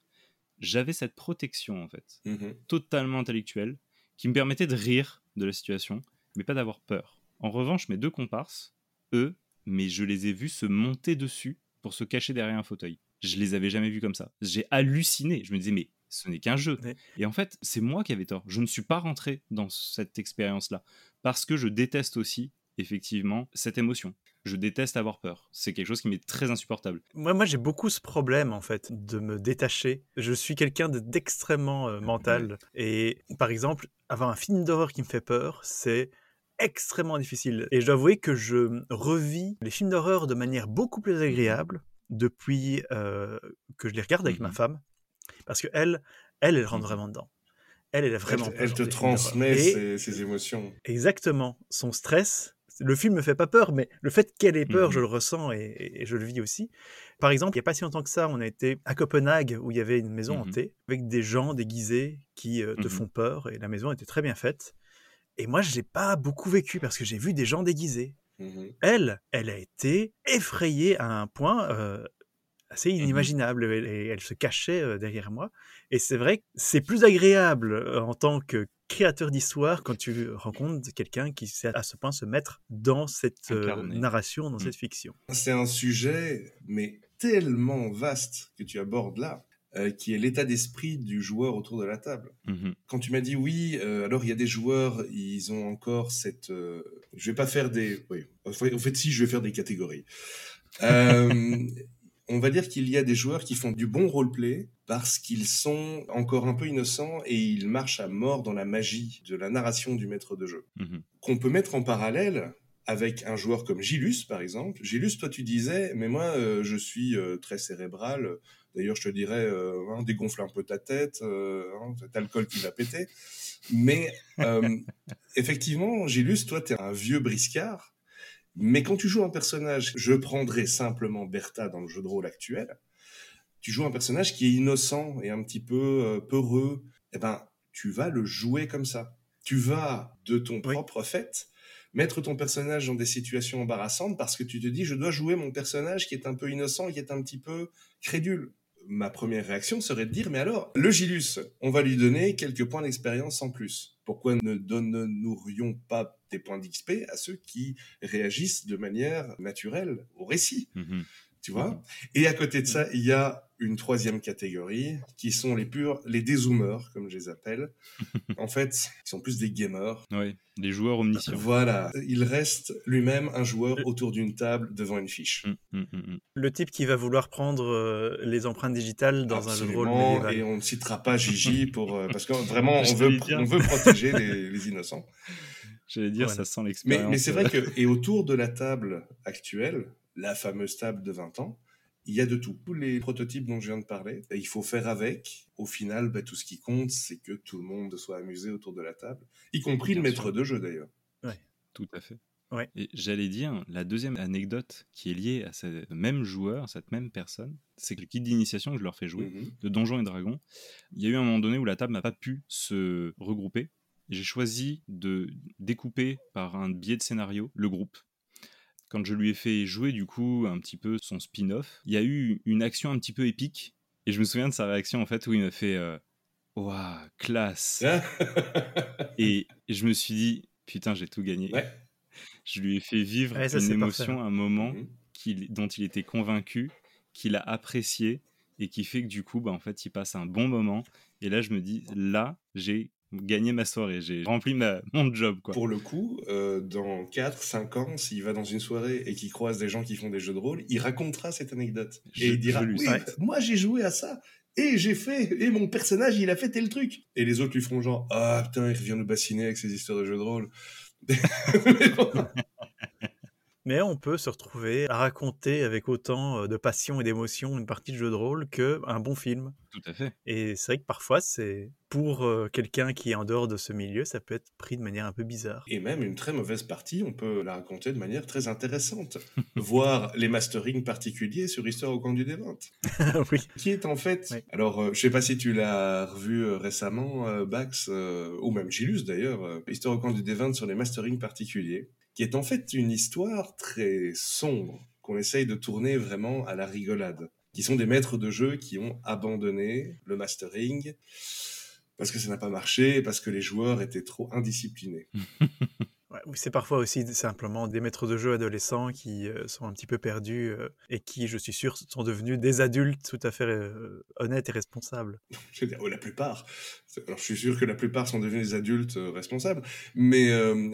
S1: j'avais cette protection en fait,
S3: Mhm.
S1: totalement intellectuelle, qui me permettait de rire de la situation, mais pas d'avoir peur. En revanche, mes deux comparses, eux, mais je les ai vus se monter dessus pour se cacher derrière un fauteuil. Je les avais jamais vus comme ça. J'ai halluciné. Je me disais, mais ce n'est qu'un jeu.
S2: Ouais.
S1: Et en fait, c'est moi qui avais tort. Je ne suis pas rentré dans cette expérience-là parce que je déteste aussi, effectivement, cette émotion. Je déteste avoir peur. C'est quelque chose qui m'est très insupportable.
S2: Moi, moi j'ai beaucoup ce problème, en fait, de me détacher. Je suis quelqu'un de- d'extrêmement euh, mental. Et par exemple, avoir un film d'horreur qui me fait peur, c'est extrêmement difficile. Et je dois avouer que je revis les films d'horreur de manière beaucoup plus agréable depuis euh, que je les regarde avec ma
S1: Mhm.
S2: femme. Parce que elle, elle, elle rentre
S1: Mhm.
S2: vraiment dedans. Elle, elle est vraiment
S3: Elle, te transmet
S2: Et-
S3: ses, ses émotions.
S2: Exactement. Son stress, le film me fait pas peur, mais le fait qu'elle ait peur,
S1: Mhm.
S2: je le ressens et, et- et je le vis aussi. Par exemple, il n'y a pas si longtemps que ça, on a été à Copenhague où il y avait une maison
S1: Mhm.
S2: hantée avec des gens déguisés qui euh, te
S1: Mhm.
S2: font peur et la maison était très bien faite. Et moi, je l'ai pas beaucoup vécu parce que j'ai vu des gens déguisés. Elle, elle a été effrayée à un point euh, assez inimaginable et, et elle se cachait euh, derrière moi. Et c'est vrai que c'est plus agréable en tant que créateur d'histoire quand tu rencontres quelqu'un qui sait à ce point se mettre dans cette euh, narration, dans
S1: Mm.
S2: cette fiction.
S3: C'est un sujet, mais tellement vaste que tu abordes là, euh, qui est l'état d'esprit du joueur autour de la table.
S1: Mhm.
S3: Quand tu m'as dit oui, euh, alors il y a des joueurs, ils ont encore cette. euh, je vais pas faire des. Oui, en fait, en fait, si, je vais faire des catégories. On va dire qu'il y a des joueurs qui font du bon roleplay parce qu'ils sont encore un peu innocents et ils marchent à mort dans la magie de la narration du maître de jeu.
S1: Mhm.
S3: Qu'on peut mettre en parallèle avec un joueur comme Gilus, par exemple. Gilus, toi, tu disais, mais moi, euh, je suis euh, très cérébral. D'ailleurs, je te dirais, euh, hein, dégonfle un peu ta tête, hein, cet alcool qui va péter. Mais effectivement, Gilus, toi, tu es un vieux briscard. Mais quand tu joues un personnage, je prendrais simplement Bertha dans le jeu de rôle actuel, tu joues un personnage qui est innocent et un petit peu euh, peureux, eh ben, tu vas le jouer comme ça. Tu vas, de ton
S2: Oui.
S3: propre fait, mettre ton personnage dans des situations embarrassantes parce que tu te dis, je dois jouer mon personnage qui est un peu innocent, qui est un petit peu crédule. Ma première réaction serait de dire, mais alors, le Gilus, on va lui donner quelques points d'expérience en plus. Pourquoi ne donnerions pas des points d'XP à ceux qui réagissent de manière naturelle au récit?
S1: Mhm.
S3: tu vois? Et à côté de ça, il y a une troisième catégorie qui sont les purs, les dézoomers, comme je les appelle. en fait, ils sont plus des gamers.
S1: Ouais, des joueurs omniscients.
S3: Voilà. Il reste lui-même un joueur autour d'une table devant une fiche.
S1: Mm, mm, mm.
S2: Le type qui va vouloir prendre euh, les empreintes digitales dans un jeu de rôle.
S3: Et on ne citera pas Gigi pour, euh, parce que vraiment, on veut, on veut protéger les, les innocents.
S1: J'allais dire,
S2: Voilà.
S1: ça sent
S3: Mais,
S1: l'expérience.
S3: mais c'est vrai
S1: euh,
S3: que, et autour de la table actuelle, la fameuse table de 20 ans, il y a de tout. Tous les prototypes dont je viens de parler, et il faut faire avec. Au final, bah, tout ce qui compte, c'est que tout le monde soit amusé autour de la table, y compris le maître
S1: sûr.
S3: de jeu d'ailleurs.
S1: Tout à fait.
S2: Ouais.
S1: Et j'allais dire, la deuxième anecdote qui est liée à ce même joueur, cette même personne, c'est que le kit d'initiation que je leur fais jouer,
S3: Mhm.
S1: de Donjons et Dragons, il y a eu un moment donné où la table n'a pas pu se regrouper. J'ai choisi de découper par un biais de scénario le groupe. Quand je lui ai fait jouer du coup un petit peu son spin-off, il y a eu une action un petit peu épique. Et je me souviens de sa réaction en fait où il m'a fait euh, Waouh, classe Et je me suis dit Putain, j'ai tout gagné. Je lui ai fait vivre une émotion, un moment mmh. dont il était convaincu, qu'il a apprécié et qui fait que du coup, bah, en fait, il passe un bon moment. Et là, je me dis, là, j'ai gagné ma soirée, j'ai rempli ma, mon job. Quoi.
S3: Pour le coup, euh, dans 4-5 ans, s'il va dans une soirée et qu'il croise des gens qui font des jeux de rôle, il racontera cette anecdote. et il dira, oui, moi j'ai joué à ça. Et j'ai fait, et mon personnage, il a fait tel truc. Et les autres lui feront genre, ah putain, il revient nous bassiner avec ses histoires de jeux de rôle.
S2: mais on peut se retrouver à raconter avec autant euh, de passion et d'émotion une partie de jeu de rôle qu'un bon film.
S1: Tout à fait.
S2: Et c'est vrai que parfois, c'est pour euh, quelqu'un qui est en dehors de ce milieu, ça peut être pris de manière un peu bizarre.
S3: Et même une très mauvaise partie, on peut la raconter de manière très intéressante. Voir les masterings particuliers sur Histoire au camp du Dévent.
S2: oui.
S3: Qui est en fait... Alors, je euh, je sais pas si tu l'as revu récemment, Bax, ou même Gilus d'ailleurs, Histoire au camp du Dévent sur les masterings particuliers qui est en fait une histoire très sombre qu'on essaye de tourner vraiment à la rigolade, qui sont des maîtres de jeu qui ont abandonné le mastering parce que ça n'a pas marché, parce que les joueurs étaient trop indisciplinés.
S2: c'est parfois aussi simplement des maîtres de jeu adolescents qui euh, sont un petit peu perdus euh, et qui, je suis sûr, sont devenus des adultes tout à fait euh, honnêtes et responsables.
S3: Je veux dire, la plupart. Alors, je suis sûr que la plupart sont devenus des adultes responsables, mais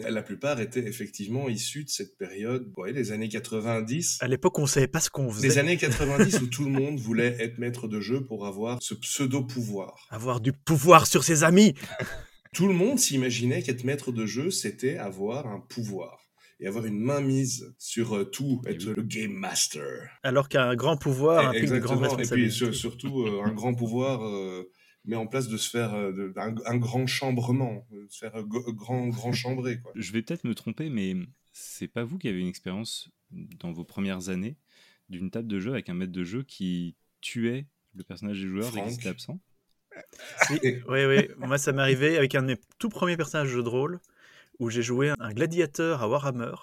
S3: la plupart étaient effectivement issus de cette période, vous voyez, les années 90.
S2: À l'époque, on ne savait pas ce qu'on faisait.
S3: Les années 90 où tout le monde voulait être maître de jeu pour avoir ce pseudo-pouvoir.
S2: Avoir du pouvoir sur ses amis
S3: tout le monde s'imaginait qu'être maître de jeu, c'était avoir un pouvoir et avoir une main mise sur euh, tout, être le game master.
S2: Alors qu'un grand pouvoir implique de grandes responsabilités.
S3: Et puis surtout, euh, un grand pouvoir euh, met en place de se faire un, grand chambrement, de se faire grand, grand chambré. Quoi.
S1: Je vais peut-être me tromper, mais c'est pas vous qui avez une expérience dans vos premières années d'une table de jeu avec un maître de jeu qui tuait le personnage des joueurs dès qu'il était absent?
S2: Oui, oui, Moi, ça m'est arrivé avec un de mes tout premiers personnages de rôle où j'ai joué un gladiateur à Warhammer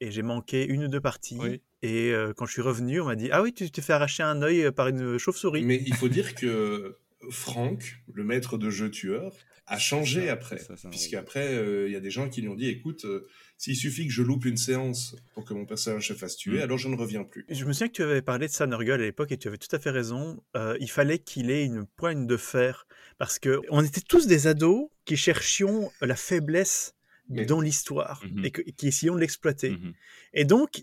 S2: et j'ai manqué une ou deux parties. Et euh, quand je suis revenu, on m'a dit Ah oui, tu t'es fait arracher un œil par une chauve-souris.
S3: Mais il faut dire que Franck, le maître de jeu tueur, a changé après. Puisqu'après, euh, il y a des gens qui lui ont dit Écoute, euh, s'il suffit que je loupe une séance pour que mon personnage se fasse tuer, mm. alors je ne reviens plus.
S2: Je me souviens que tu avais parlé de ça, Nurgle, à l'époque, et tu avais tout à fait raison. Euh, il fallait qu'il ait une poigne de fer, parce que on était tous des ados qui cherchions la faiblesse dans l'histoire, mm-hmm. et qui essayions de l'exploiter. Mm-hmm. Et donc,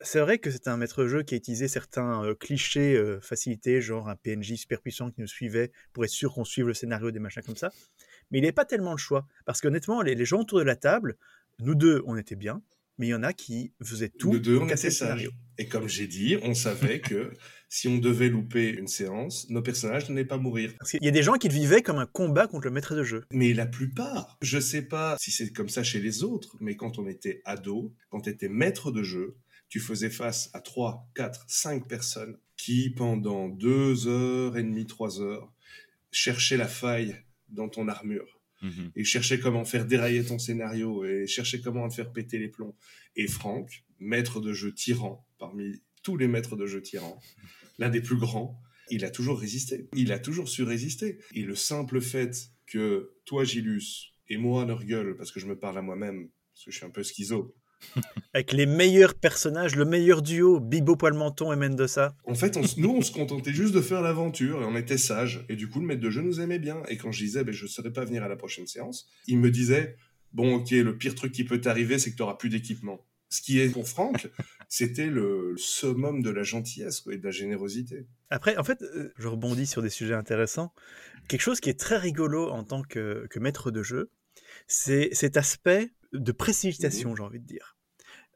S2: c'est vrai que c'est un maître-jeu qui a utilisé certains euh, clichés euh, facilités, genre un PNJ super puissant qui nous suivait pour être sûr qu'on suive le scénario, des machins comme ça. Mais il n'est pas tellement le choix. Parce qu'honnêtement, les, les gens autour de la table nous deux, on était bien, mais il y en a qui faisaient tout.
S3: Nous deux, on était sages. Et comme j'ai dit, on savait que si on devait louper une séance, nos personnages n'allaient pas mourir.
S2: Parce qu'il y a des gens qui le vivaient comme un combat contre le maître de jeu.
S3: Mais la plupart, je sais pas si c'est comme ça chez les autres, mais quand on était ado, quand tu étais maître de jeu, tu faisais face à 3, 4, 5 personnes qui, pendant 2 heures et demie, 3 heures, cherchaient la faille dans ton armure Mhm. et chercher comment faire dérailler ton scénario et chercher comment te faire péter les plombs. Et Franck, maître de jeu tyran, parmi tous les maîtres de jeu tyrans, l'un des plus grands, il a toujours résisté. Il a toujours su résister. Et le simple fait que toi, Gilus, et moi, Nurgle, parce que je me parle à moi-même, parce que je suis un peu schizo,
S2: Avec les meilleurs personnages, le meilleur duo, Bibo Poilmenton et Mendoza.
S3: En fait, nous, on se contentait juste de faire l'aventure et on était sages. Et du coup, le maître de jeu nous aimait bien. Et quand je disais, ben, je ne saurais pas venir à la prochaine séance, il me disait, bon, ok, le pire truc qui peut t'arriver, c'est que tu n'auras plus d'équipement. Ce qui est pour Franck, c'était le summum de la gentillesse et de la générosité.
S2: Après, en fait, euh, je rebondis sur des sujets intéressants. Quelque chose qui est très rigolo en tant que, que maître de jeu, c'est cet aspect de précipitation, mmh j'ai envie de dire.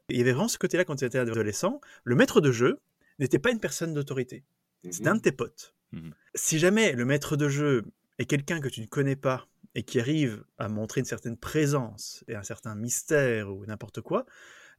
S2: Il y avait vraiment ce côté-là quand tu étais adolescent. Le maître de jeu n'était pas une personne d'autorité. Mmh C'était un de tes potes. Mmh si jamais le maître de jeu est quelqu'un que tu ne connais pas et qui arrive à montrer une certaine présence et un certain mystère ou n'importe quoi,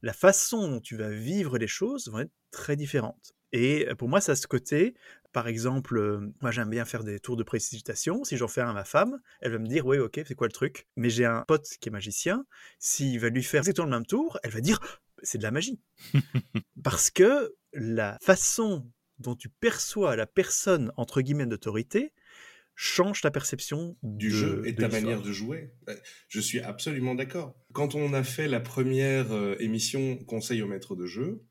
S2: la façon dont tu vas vivre les choses va être très différente. Et pour moi, ça a ce côté, par exemple, euh, moi j'aime bien faire des tours de précipitation. Si j'en fais un à ma femme, elle va me dire, oui, ok, c'est quoi le truc? Mais j'ai un pote qui est magicien. S'il va lui faire exactement le même tour, elle va dire, c'est de la magie. Parce que la façon dont tu perçois la personne, entre guillemets, d'autorité, change ta perception
S3: du jeu et ta manière de jouer. Je suis absolument d'accord. Quand on a fait la première euh, émission Conseil au maître de jeu,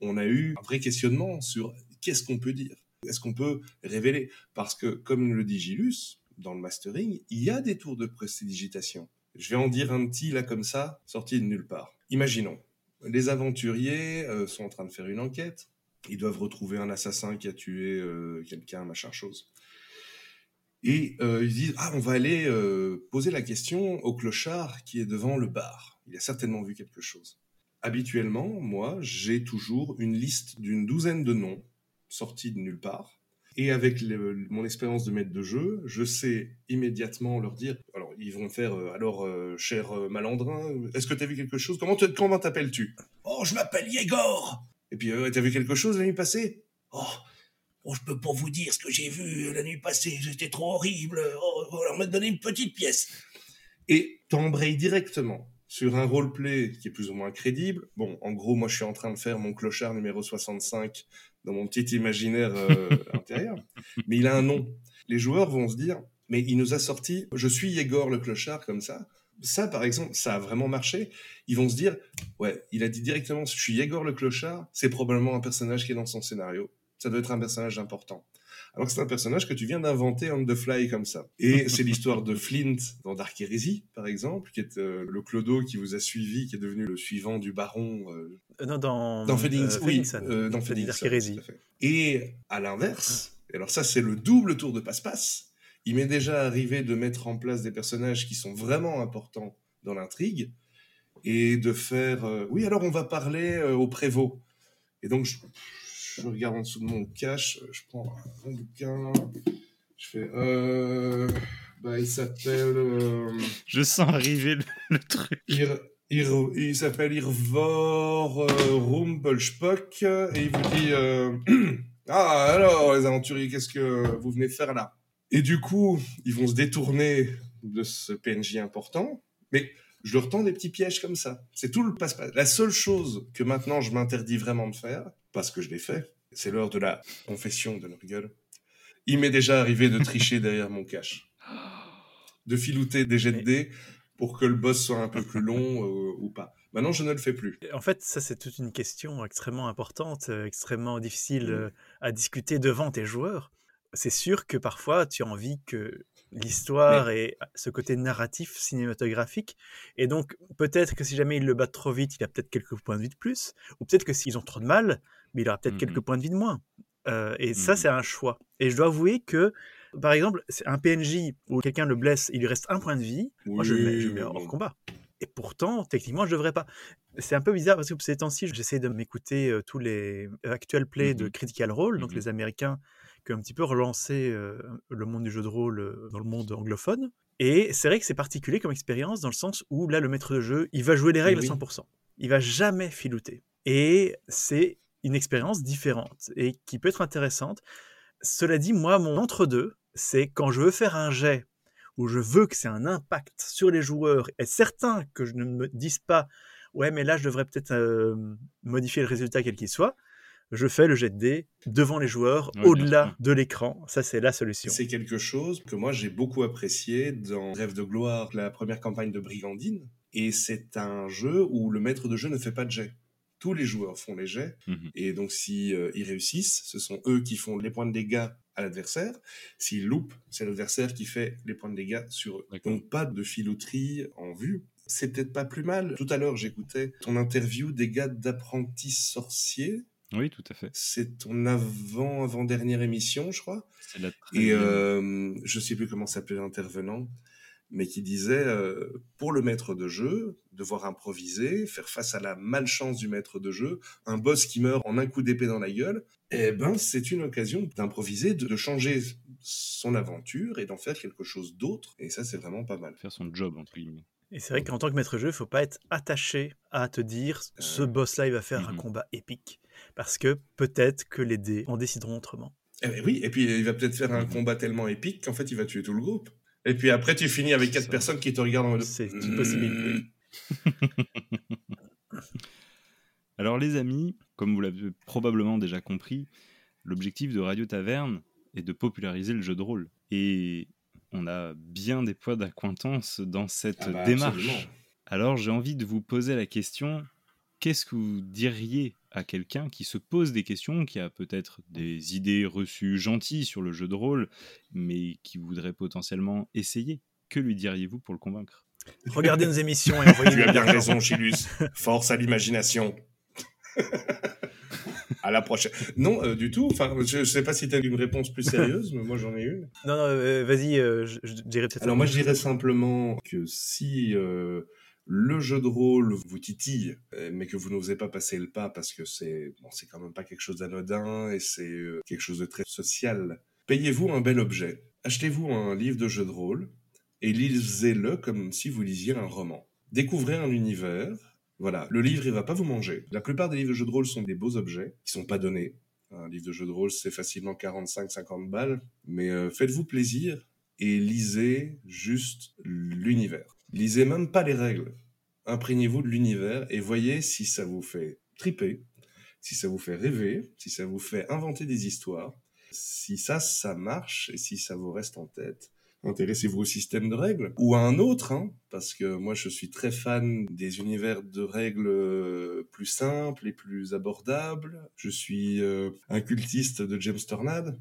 S3: on a eu un vrai questionnement sur qu'est-ce qu'on peut dire Est-ce qu'on peut révéler? Parce que, comme le dit Gilus, dans le mastering, il y a des tours de prestidigitation. Je vais en dire un petit là comme ça, sorti de nulle part. Imaginons, les aventuriers euh, sont en train de faire une enquête, ils doivent retrouver un assassin qui a tué euh, quelqu'un, machin chose. Et euh, ils disent ah on va aller poser la question au clochard qui est devant le bar. Il a certainement vu quelque chose. Habituellement, moi, j'ai toujours une liste d'une douzaine de noms sortis de nulle part et avec mon expérience de maître de jeu, je sais immédiatement leur dire. Alors, ils vont faire euh, alors, euh, cher euh, malandrin, est-ce que tu as vu quelque chose? Comment t'appelles-tu? Oh, je m'appelle Yegor Et puis, t'as vu quelque chose la nuit passée? Oh, oh, je peux pas vous dire ce que j'ai vu la nuit passée, c'était trop horrible. Oh, alors, m'a donné une petite pièce. Et t'embrayes directement sur un roleplay qui est plus ou moins crédible. Bon, en gros, moi, je suis en train de faire mon clochard numéro 65 dans mon petit imaginaire euh, intérieur. Mais il a un nom. Les joueurs vont se dire, mais il nous a sorti, je suis Yegor le clochard comme ça. Ça, par exemple, ça a vraiment marché. Ils vont se dire, ouais, il a dit directement, je suis Yegor le clochard, c'est probablement un personnage qui est dans son scénario. Ça doit être un personnage important alors que c'est un personnage que tu viens d'inventer on the fly comme ça. Et c'est l'histoire de Flint dans Dark Heresy, par exemple, qui est euh, le clodo qui vous a suivi, qui est devenu le suivant du baron.
S2: Euh, euh, non, dans,
S3: dans Feddings, oui, dans
S2: Dark Heresy.
S3: Et à l'inverse, alors ça c'est le double tour de passe-passe, il m'est déjà arrivé de mettre en place des personnages qui sont vraiment importants dans l'intrigue et de faire oui alors on va parler au prévôt et donc je, je regarde en dessous de mon cache, je prends un bouquin, je fais, euh, bah, il s'appelle. Euh,
S1: je sens arriver le, truc.
S3: Il, s'appelle Irvor euh, Rumpelspock et il vous dit euh, Ah, alors, les aventuriers, qu'est-ce que vous venez faire là? Et du coup, ils vont se détourner de ce PNJ important, mais je leur tends des petits pièges comme ça. C'est tout le passe-passe. La seule chose que maintenant je m'interdis vraiment de faire, parce que je l'ai fait, c'est l'heure de la confession de leur gueule. Il m'est déjà arrivé de tricher derrière mon cache. De filouter des jets de dés pour que le boss soit un peu plus long euh, ou pas. Maintenant, je ne le fais plus.
S2: En fait, ça, c'est toute une question extrêmement importante, euh, extrêmement difficile mm. euh, à discuter devant tes joueurs. C'est sûr que parfois, tu as envie que l'histoire et ce côté narratif, cinématographique. Et donc, peut-être que si jamais ils le battent trop vite, il a peut-être quelques points de vie de plus. Ou peut-être que s'ils ont trop de mal, mais il aura peut-être quelques mmh points de vie de moins. Euh, et ça, mmh c'est un choix. Et je dois avouer que, par exemple, un PNJ où quelqu'un le blesse, il lui reste un point de vie, moi je le mets, hors combat. Et pourtant, techniquement, je devrais pas. C'est un peu bizarre parce que ces temps-ci, j'essaie de m'écouter tous les actuels plays de mmh Critical Role, donc les Américains qui un petit peu relancé le monde du jeu de rôle dans le monde anglophone. Et c'est vrai que c'est particulier comme expérience dans le sens où là, le maître de jeu, il va jouer les règles à 100%. Il va jamais filouter. Et c'est une expérience différente et qui peut être intéressante. Cela dit, moi, mon entre-deux, c'est quand je veux faire un jet où je veux que c'est un impact sur les joueurs et certain que je ne me dise pas ouais mais là je devrais peut-être euh, modifier le résultat quel qu'il soit je fais le jet de dés devant les joueurs, au-delà de l'écran. Ça, c'est la solution.
S3: C'est quelque chose que moi, j'ai beaucoup apprécié dans Rêve de gloire, la première campagne de Brigandine. Et c'est un jeu où le maître de jeu ne fait pas de jet tous les joueurs font les jets. Mhm. Et donc, si euh, ils réussissent, ce sont eux qui font les points de dégâts à l'adversaire. S'ils loupent, c'est l'adversaire qui fait les points de dégâts sur eux. Donc, pas de filouterie en vue. C'est peut-être pas plus mal. Tout à l'heure, j'écoutais ton interview des gars d'apprentis sorciers.
S1: Oui, tout à fait.
S3: C'est ton avant avant dernière émission, je crois.
S1: C'est la
S3: Et euh, je sais plus comment s'appelait l'intervenant mais qui disait euh, pour le maître de jeu, devoir improviser, faire face à la malchance du maître de jeu, un boss qui meurt en un coup d'épée dans la gueule, eh ben c'est une occasion d'improviser, de, changer son aventure et d'en faire quelque chose d'autre. Et ça, c'est vraiment pas mal.
S1: Faire son job entre guillemets.
S2: Et c'est vrai qu'en tant que maître de jeu, il faut pas être attaché à te dire ce euh, boss-là, il va faire un mhm. combat épique. Parce que peut-être que les dés en décideront autrement.
S3: Eh ben oui, et puis il va peut-être faire un mhm. combat tellement épique qu'en fait il va tuer tout le groupe. Et puis après, tu finis avec quatre personnes qui te regardent en mode.
S2: C'est une possibilité.
S1: Alors les amis, comme vous l'avez probablement déjà compris, l'objectif de Radio Taverne est de populariser le jeu de rôle. Et on a bien des poids d'acquaintance dans cette
S3: Ah bah,
S1: démarche.
S3: absolument.
S1: Alors j'ai envie de vous poser la question, qu'est-ce que vous diriez à quelqu'un qui se pose des questions, qui a peut-être des idées reçues gentilles sur le jeu de rôle, mais qui voudrait potentiellement essayer Que lui diriez-vous pour le convaincre?
S2: Regardez nos émissions et envoyez
S3: Tu as bien raison, Chilus. Force à l'imagination. à la prochaine. Non, euh, du tout. Enfin, je ne sais pas si tu as une réponse plus sérieuse, mais moi j'en ai une.
S2: Non, non, euh, vas-y, euh, je, je dirais peut-être.
S3: Alors moi je dirais simplement que si euh, le jeu de rôle vous titille, euh, mais que vous n'osez pas passer le pas parce que c'est bon, c'est quand même pas quelque chose d'anodin et c'est euh, quelque chose de très social, payez-vous un bel objet. Achetez-vous un livre de jeu de rôle et lisez-le comme si vous lisiez un roman. Découvrez un univers. Voilà, le livre il va pas vous manger. La plupart des livres de jeu de rôle sont des beaux objets qui sont pas donnés. Un livre de jeu de rôle c'est facilement 45-50 balles, mais euh, faites-vous plaisir et lisez juste l'univers. Lisez même pas les règles. Imprégnez-vous de l'univers et voyez si ça vous fait triper, si ça vous fait rêver, si ça vous fait inventer des histoires, si ça, ça marche et si ça vous reste en tête. Intéressez-vous au système de règles ou à un autre, hein, parce que moi je suis très fan des univers de règles euh, plus simples et plus abordables. Je suis euh, un cultiste de James Tornade.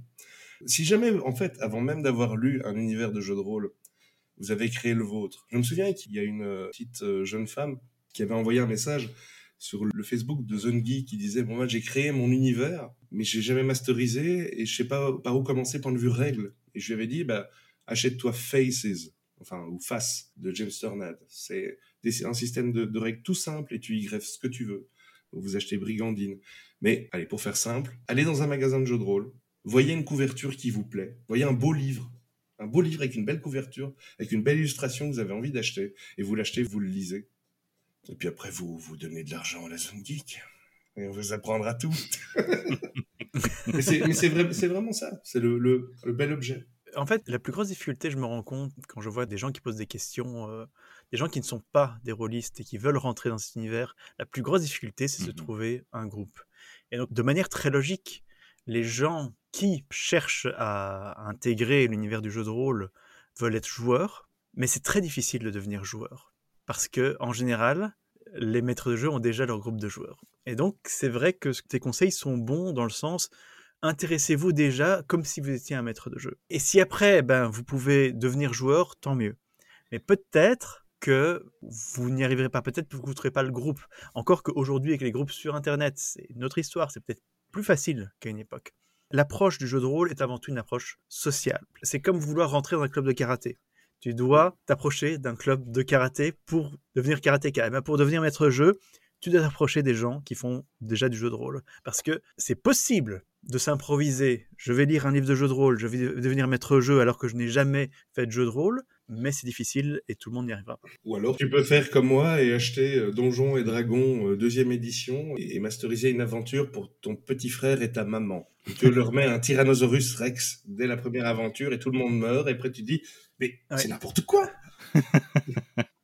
S3: Si jamais, en fait, avant même d'avoir lu un univers de jeu de rôle, vous avez créé le vôtre. Je me souviens qu'il y a une euh, petite euh, jeune femme qui avait envoyé un message sur le Facebook de Zone qui disait moi j'ai créé mon univers mais j'ai jamais masterisé et je sais pas par où commencer point de vue règles. Et je lui avais dit bah achète-toi Faces enfin ou Face de James Tornade c'est un système de, de règles tout simple et tu y greffes ce que tu veux. Vous achetez Brigandine. Mais allez pour faire simple allez dans un magasin de jeux de rôle voyez une couverture qui vous plaît voyez un beau livre un beau livre avec une belle couverture avec une belle illustration que vous avez envie d'acheter et vous l'achetez vous le lisez et puis après, vous vous donnez de l'argent à la zone geek. Et on vous apprendra tout. mais c'est vrai, vraiment ça. C'est le, le, le bel objet.
S2: En fait, la plus grosse difficulté, je me rends compte, quand je vois des gens qui posent des questions, euh, des gens qui ne sont pas des rôlistes et qui veulent rentrer dans cet univers, la plus grosse difficulté, c'est de
S1: Mhm.
S2: trouver un groupe. Et donc, de manière très logique, les gens qui cherchent à intégrer l'univers du jeu de rôle veulent être joueurs, mais c'est très difficile de devenir joueur. Parce que, en général, les maîtres de jeu ont déjà leur groupe de joueurs. Et donc, c'est vrai que tes conseils sont bons dans le sens, intéressez-vous déjà comme si vous étiez un maître de jeu. Et si après, ben, vous pouvez devenir joueur, tant mieux. Mais peut-être que vous n'y arriverez pas, peut-être que vous ne trouverez pas le groupe. Encore qu'aujourd'hui, avec les groupes sur Internet, c'est une autre histoire, c'est peut-être plus facile qu'à une époque. L'approche du jeu de rôle est avant tout une approche sociale. C'est comme vouloir rentrer dans un club de karaté. Tu dois t'approcher d'un club de karaté pour devenir karatéka. Ben, pour devenir maître jeu, tu dois t'approcher des gens qui font déjà du jeu de rôle. Parce que c'est possible de s'improviser. Je vais lire un livre de jeu de rôle, je vais devenir maître jeu alors que je n'ai jamais fait de jeu de rôle, mais c'est difficile et tout le monde n'y arrivera pas.
S3: Ou alors, tu peux faire comme moi et acheter euh, Donjons et Dragons euh, deuxième édition et, masteriser une aventure pour ton petit frère et ta maman. Tu leur mets un Tyrannosaurus Rex dès la première aventure et tout le monde meurt. Et après, tu dis, mais
S2: Ouais.
S3: c'est n'importe quoi.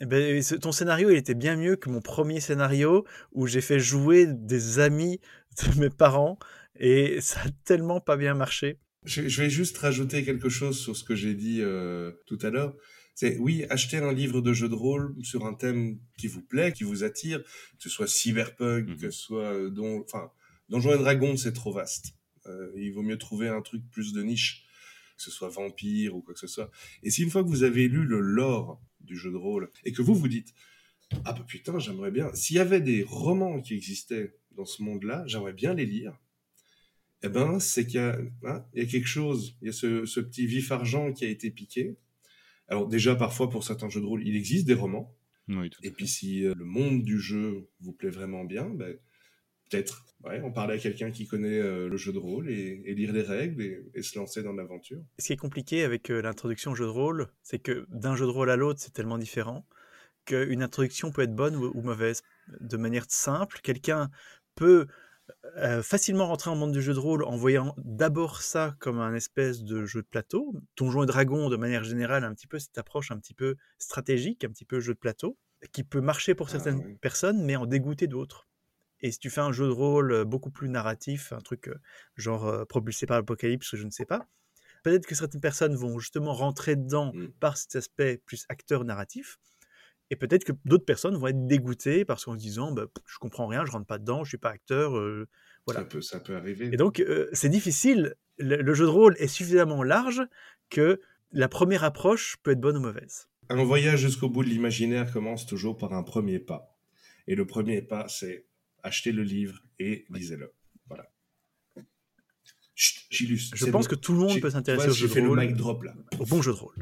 S2: Eh ben, ton scénario, il était bien mieux que mon premier scénario où j'ai fait jouer des amis de mes parents et ça a tellement pas bien marché.
S3: Je, je vais juste rajouter quelque chose sur ce que j'ai dit euh, tout à l'heure. C'est oui, acheter un livre de jeu de rôle sur un thème qui vous plaît, qui vous attire, que ce soit cyberpunk,
S1: Mhm.
S3: que ce soit euh, don, enfin Donjons et Dragons, c'est trop vaste. Euh, il vaut mieux trouver un truc plus de niche, que ce soit vampire ou quoi que ce soit. Et si une fois que vous avez lu le lore du jeu de rôle et que vous vous dites ah bah putain, j'aimerais bien. S'il y avait des romans qui existaient dans ce monde-là, j'aimerais bien les lire eh ben, c'est qu'il y a, hein, il y a quelque chose, il y a ce, ce petit vif argent qui a été piqué. Alors déjà, parfois, pour certains jeux de rôle, il existe des romans.
S1: Oui, tout à
S3: Et puis, si euh, le monde du jeu vous plaît vraiment bien, ben, peut-être ouais, en parler à quelqu'un qui connaît euh, le jeu de rôle et, et lire les règles et, et se lancer dans l'aventure.
S2: Ce qui est compliqué avec euh, l'introduction au jeu de rôle, c'est que d'un jeu de rôle à l'autre, c'est tellement différent qu'une introduction peut être bonne ou, ou mauvaise. De manière simple, quelqu'un peut euh, facilement rentrer en monde du jeu de rôle en voyant d'abord ça comme un espèce de jeu de plateau. Donjons et Dragons, de manière générale, un petit peu cette approche un petit peu stratégique, un petit peu jeu de plateau, qui peut marcher pour
S3: Ah,
S2: certaines personnes, mais en dégoûter d'autres. Et si tu fais un jeu de rôle beaucoup plus narratif, un truc genre propulsé par l'apocalypse, je ne sais pas, peut-être que certaines personnes vont justement rentrer dedans
S3: Mm.
S2: par cet aspect plus acteur narratif. Et peut-être que d'autres personnes vont être dégoûtées parce qu'en se disant bah, je comprends rien, je rentre pas dedans, je suis pas acteur. euh, voilà.
S3: Ça peut, ça peut arriver.
S2: Et donc euh, c'est difficile. Le, le jeu de rôle est suffisamment large que la première approche peut être bonne ou mauvaise.
S3: Un voyage jusqu'au bout de l'imaginaire commence toujours par un premier pas. Et le premier pas, c'est acheter le livre et lisez-le. Voilà. Chut.
S2: Je pense
S3: bon.
S2: que tout le monde peut s'intéresser
S3: Ouais,
S2: au jeu de rôle,
S3: mic drop là.
S2: au bon jeu de rôle.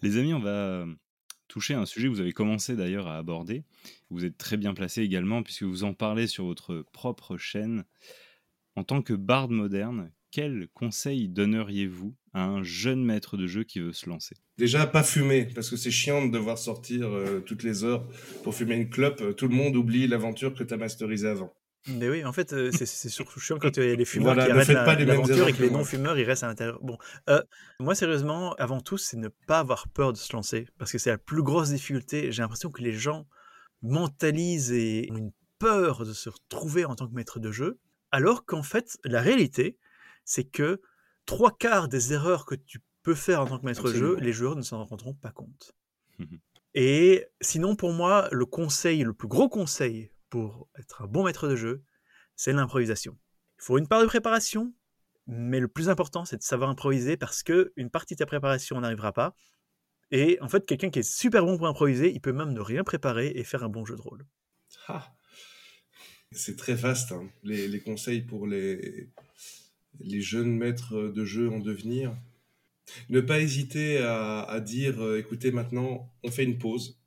S1: Les amis, on va toucher à un sujet que vous avez commencé d'ailleurs à aborder. Vous êtes très bien placé également puisque vous en parlez sur votre propre chaîne. En tant que barde moderne, quel conseil donneriez-vous à un jeune maître de jeu qui veut se lancer?
S3: Déjà, pas fumer, parce que c'est chiant de devoir sortir euh, toutes les heures pour fumer une clope. Euh, Tout le monde oublie l'aventure que tu as masterisée avant.
S2: Mais oui, en fait, euh, c'est surtout chiant quand il y a les fumeurs
S3: Voilà,
S2: qui
S3: ne
S2: arrêtent la- l'aventure et que les non-fumeurs, ils restent à l'intérieur. Bon, euh, moi, sérieusement, avant tout, c'est ne pas avoir peur de se lancer, parce que c'est la plus grosse difficulté. J'ai l'impression que les gens mentalisent et ont une peur de se retrouver en tant que maître de jeu, alors qu'en fait, la réalité, c'est que trois quarts des erreurs que tu peux faire en tant que maître de jeu, les joueurs ne s'en rendront pas compte.
S1: Mhm.
S2: Et sinon, pour moi, le conseil, le plus gros conseil pour être un bon maître de jeu, c'est l'improvisation. Il faut une part de préparation, mais le plus important, c'est de savoir improviser parce que une partie de ta préparation n'arrivera pas. Et en fait, quelqu'un qui est super bon pour improviser, il peut même ne rien préparer et faire un bon jeu de rôle.
S3: Ah. C'est très vaste, hein, les, conseils pour les, jeunes maîtres de jeu en devenir. Ne pas hésiter à, à dire, euh, écoutez, maintenant, on fait une pause.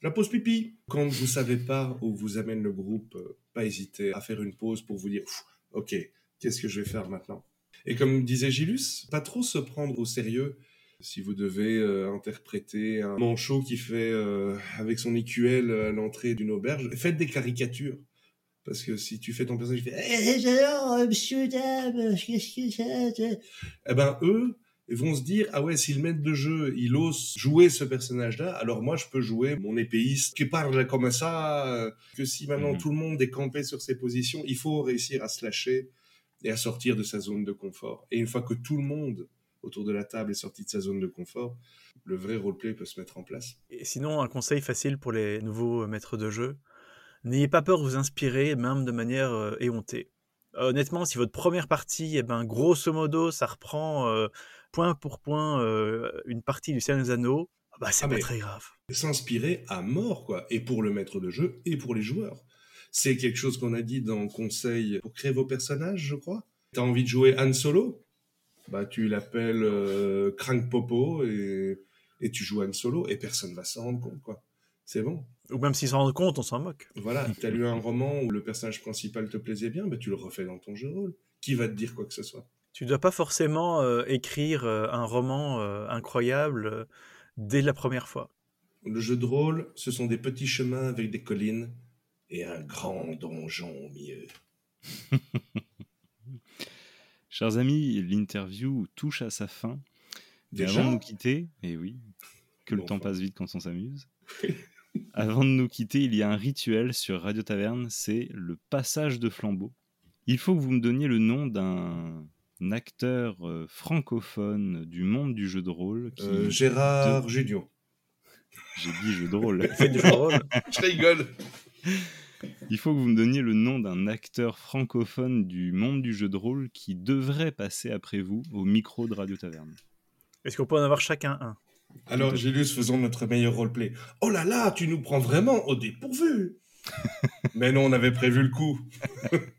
S3: La pause pipi. Quand vous savez pas où vous amène le groupe, euh, pas hésiter à faire une pause pour vous dire, ok, qu'est-ce que je vais faire maintenant? Et comme disait Gilus, pas trop se prendre au sérieux. Si vous devez euh, interpréter un manchot qui fait euh, avec son écuelle à l'entrée d'une auberge, faites des caricatures. Parce que si tu fais ton personnage qui fait Eh, alors, monsieur, dame, qu'est-ce que c'est? Eh ben, eux, vont se dire Ah ouais, si le maître de jeu, il ose jouer ce personnage-là, alors moi, je peux jouer mon épéiste qui parle comme ça. euh, Que si maintenant
S1: Mhm.
S3: tout le monde est campé sur ses positions, il faut réussir à se lâcher et à sortir de sa zone de confort. Et une fois que tout le monde autour de la table est sorti de sa zone de confort, le vrai roleplay peut se mettre en place.
S2: Et sinon, un conseil facile pour les nouveaux euh, maîtres de jeu, n'ayez pas peur de vous inspirer, même de manière euh, éhontée. Honnêtement, si votre première partie, eh ben, grosso modo, ça reprend euh, point pour point euh, une partie du Seigneur des Anneaux, bah, c'est
S3: Ah,
S2: pas très grave.
S3: s'inspirer à mort, quoi, et pour le maître de jeu et pour les joueurs. C'est quelque chose qu'on a dit dans Conseil pour créer vos personnages, je crois. T'as envie de jouer Han Solo? Bah, tu l'appelles euh, Crank Popo et, et tu joues Han Solo et personne va s'en rendre compte, quoi. C'est bon?
S2: Ou même s'ils s'en rendent compte, on s'en moque.
S3: Voilà, t'as lu un roman où le personnage principal te plaisait bien, bah, tu le refais dans ton jeu de rôle. Qui va te dire quoi que ce soit?
S2: Tu dois pas forcément euh, écrire euh, un roman euh, incroyable euh, dès la première fois.
S3: Le jeu de rôle, ce sont des petits chemins avec des collines et un grand donjon au milieu.
S1: Chers amis, l'interview touche à sa fin.
S3: Déjà
S1: avant de nous quitter, et oui, que le
S3: Bon,
S1: temps
S3: enfin.
S1: passe vite quand on s'amuse. avant de nous quitter, il y a un rituel sur Radio Taverne, c'est le passage de flambeau. Il faut que vous me donniez le nom d'un acteur euh, francophone du monde du jeu de rôle. Qui...
S3: Euh, Gérard Junior.
S1: J'ai dit jeu de rôle.
S2: Faites du jeu de rôle.
S3: Je rigole.
S1: Il faut que vous me donniez le nom d'un acteur francophone du monde du jeu de rôle qui devrait passer après vous au micro de Radio Taverne.
S2: Est-ce qu'on peut en avoir chacun un?
S3: Alors, Gélus, faisons notre meilleur roleplay. Oh là là, tu nous prends vraiment au dépourvu. Mais non, on avait prévu le coup.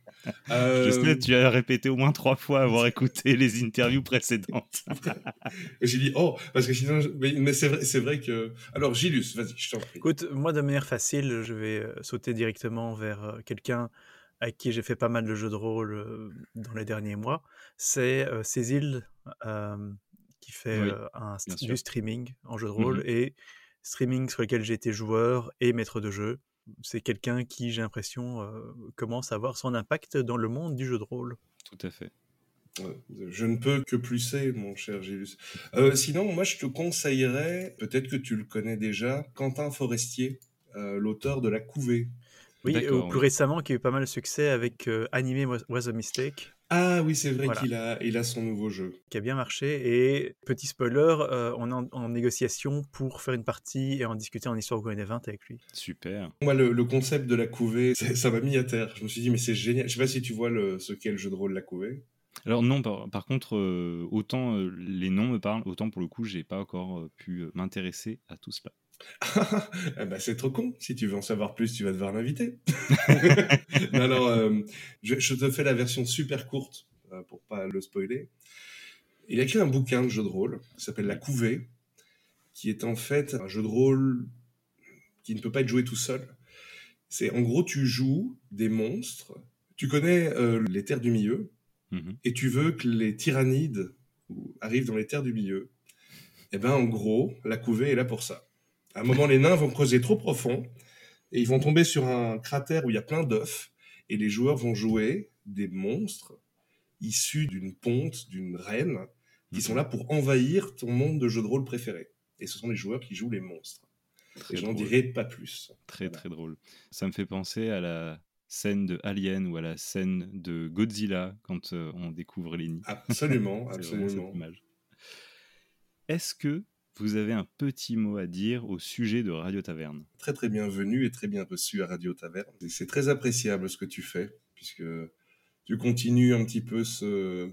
S3: Euh,
S1: Je sais, tu as répété au moins trois fois avoir écouté les interviews précédentes.
S3: J'ai dit oh parce que sinon, mais, mais c'est vrai, que. Alors, Gilus, vas-y, je t'en prie.
S2: Écoute, moi de manière facile, je vais euh, sauter directement vers euh, quelqu'un avec qui j'ai fait pas mal de jeux de rôle euh, dans les derniers mois. C'est euh, Cécile euh, qui fait
S1: Oui,
S2: euh, un,
S1: bien
S2: du
S1: sûr.
S2: streaming en jeu de rôle
S1: Mhm.
S2: et streaming sur lequel j'ai été joueur et maître de jeu. C'est quelqu'un qui, j'ai l'impression, euh, commence à avoir son impact dans le monde du jeu de rôle.
S1: Tout à fait.
S3: Euh, Je ne peux que plusser, mon cher Gilus. Euh, sinon, moi, je te conseillerais, peut-être que tu le connais déjà, Quentin Forestier. l'auteur de La Couvée.
S2: Oui, ou plus récemment, qui a eu pas mal de succès avec Anime Was a Mistake.
S3: Ah oui, c'est vrai qu'il a, il a son nouveau jeu.
S2: Qui a bien marché. Et petit spoiler, on est en, négociation pour faire une partie et en discuter en Histoire Going Event avec lui.
S1: Super.
S3: Moi, le, concept de la couvée, ça m'a mis à terre. Je me suis dit, mais c'est génial. Je sais pas si tu vois le, ce qu'est le jeu de rôle La Couvée.
S1: Alors non, par, contre, autant les noms me parlent, autant pour le coup, j'ai pas encore pu m'intéresser à tout cela.
S3: Eh ben, c'est trop con. Si tu veux en savoir plus, tu vas devoir l'inviter. non, euh, je, te fais la version super courte euh, pour pas le spoiler. Il a écrit un bouquin de jeu de rôle qui s'appelle La Couvée, qui est en fait un jeu de rôle qui ne peut pas être joué tout seul. C'est en gros, tu joues des monstres. Tu connais euh, les terres du milieu mhm. et tu veux que les tyrannides arrivent dans les terres du milieu. Eh ben, en gros, la couvée est là pour ça. À un moment, les nains vont creuser trop profond et ils vont tomber sur un cratère où il y a plein d'œufs et les joueurs vont jouer des monstres issus d'une ponte, d'une reine, qui sont là pour envahir ton monde de jeu de rôle préféré. Et ce sont les joueurs qui jouent les monstres. et je n'en dirai pas plus.
S1: Très très drôle. Ça me fait penser à la scène de Alien ou à la scène de Godzilla quand euh, on découvre les nids.
S3: Absolument, absolument.
S1: Est-ce que vous avez un petit mot à dire au sujet de Radio Taverne.
S3: Très très bienvenue et très bien reçu à Radio Taverne. C'est très appréciable ce que tu fais, puisque tu continues un petit peu ce...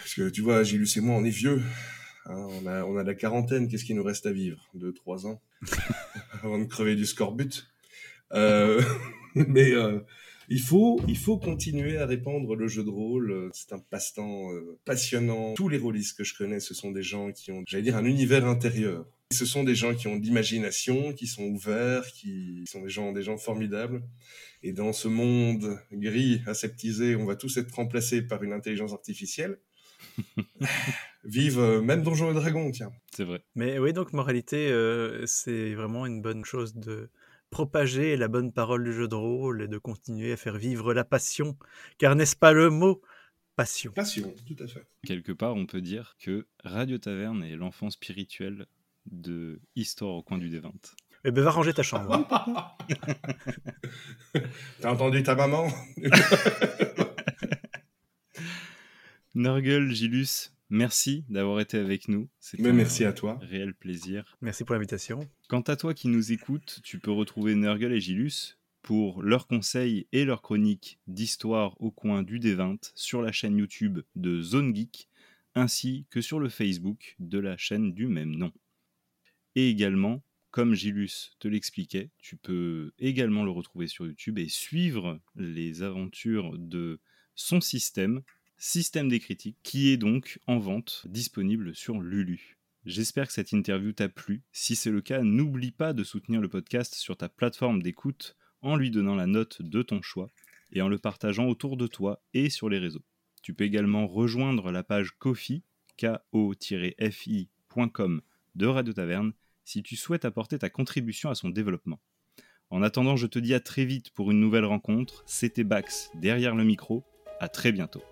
S3: Parce que tu vois, Gilles et moi, on est vieux. Hein, on, a, on a la quarantaine, qu'est-ce qui nous reste à vivre? Deux, trois ans avant de crever du scorbut. Euh... mais euh, il faut, il faut continuer à répandre le jeu de rôle. C'est un passe-temps euh, passionnant. Tous les rôlistes que je connais, ce sont des gens qui ont, j'allais dire, un univers intérieur. Ce sont des gens qui ont de l'imagination, qui sont ouverts, qui sont des gens, des gens formidables. Et dans ce monde gris, aseptisé, on va tous être remplacés par une intelligence artificielle. Vive euh, même Donjons et Dragons, tiens.
S1: C'est vrai.
S2: Mais oui, donc moralité, euh, c'est vraiment une bonne chose de propager la bonne parole du jeu de rôle et de continuer à faire vivre la passion. Car n'est-ce pas le mot Passion?
S3: Passion, tout à fait.
S1: Quelque part, on peut dire que Radio Taverne est l'enfant spirituel de Histoire au coin du D20.
S2: Eh ben, va ranger ta chambre.
S3: T'as entendu ta maman?
S1: Nurgle, Gilus, Merci d'avoir été avec nous.
S3: C'était merci à toi.
S1: Réel plaisir.
S2: Merci pour l'invitation.
S1: Quant à toi qui nous écoutes, tu peux retrouver Nurgle et Gilus pour leurs conseils et leurs chroniques d'histoire au coin du D20 sur la chaîne YouTube de Zone Geek ainsi que sur le Facebook de la chaîne du même nom. Et également, comme Gilus te l'expliquait, tu peux également le retrouver sur YouTube et suivre les aventures de son système système des critiques, qui est donc en vente, disponible sur Lulu. J'espère que cette interview t'a plu. Si c'est le cas, n'oublie pas de soutenir le podcast sur ta plateforme d'écoute en lui donnant la note de ton choix et en le partageant autour de toi et sur les réseaux. Tu peux également rejoindre la page Kofi, ko-fi.com de Radio Taverne si tu souhaites apporter ta contribution à son développement. En attendant, je te dis à très vite pour une nouvelle rencontre. C'était Bax derrière le micro. À très bientôt.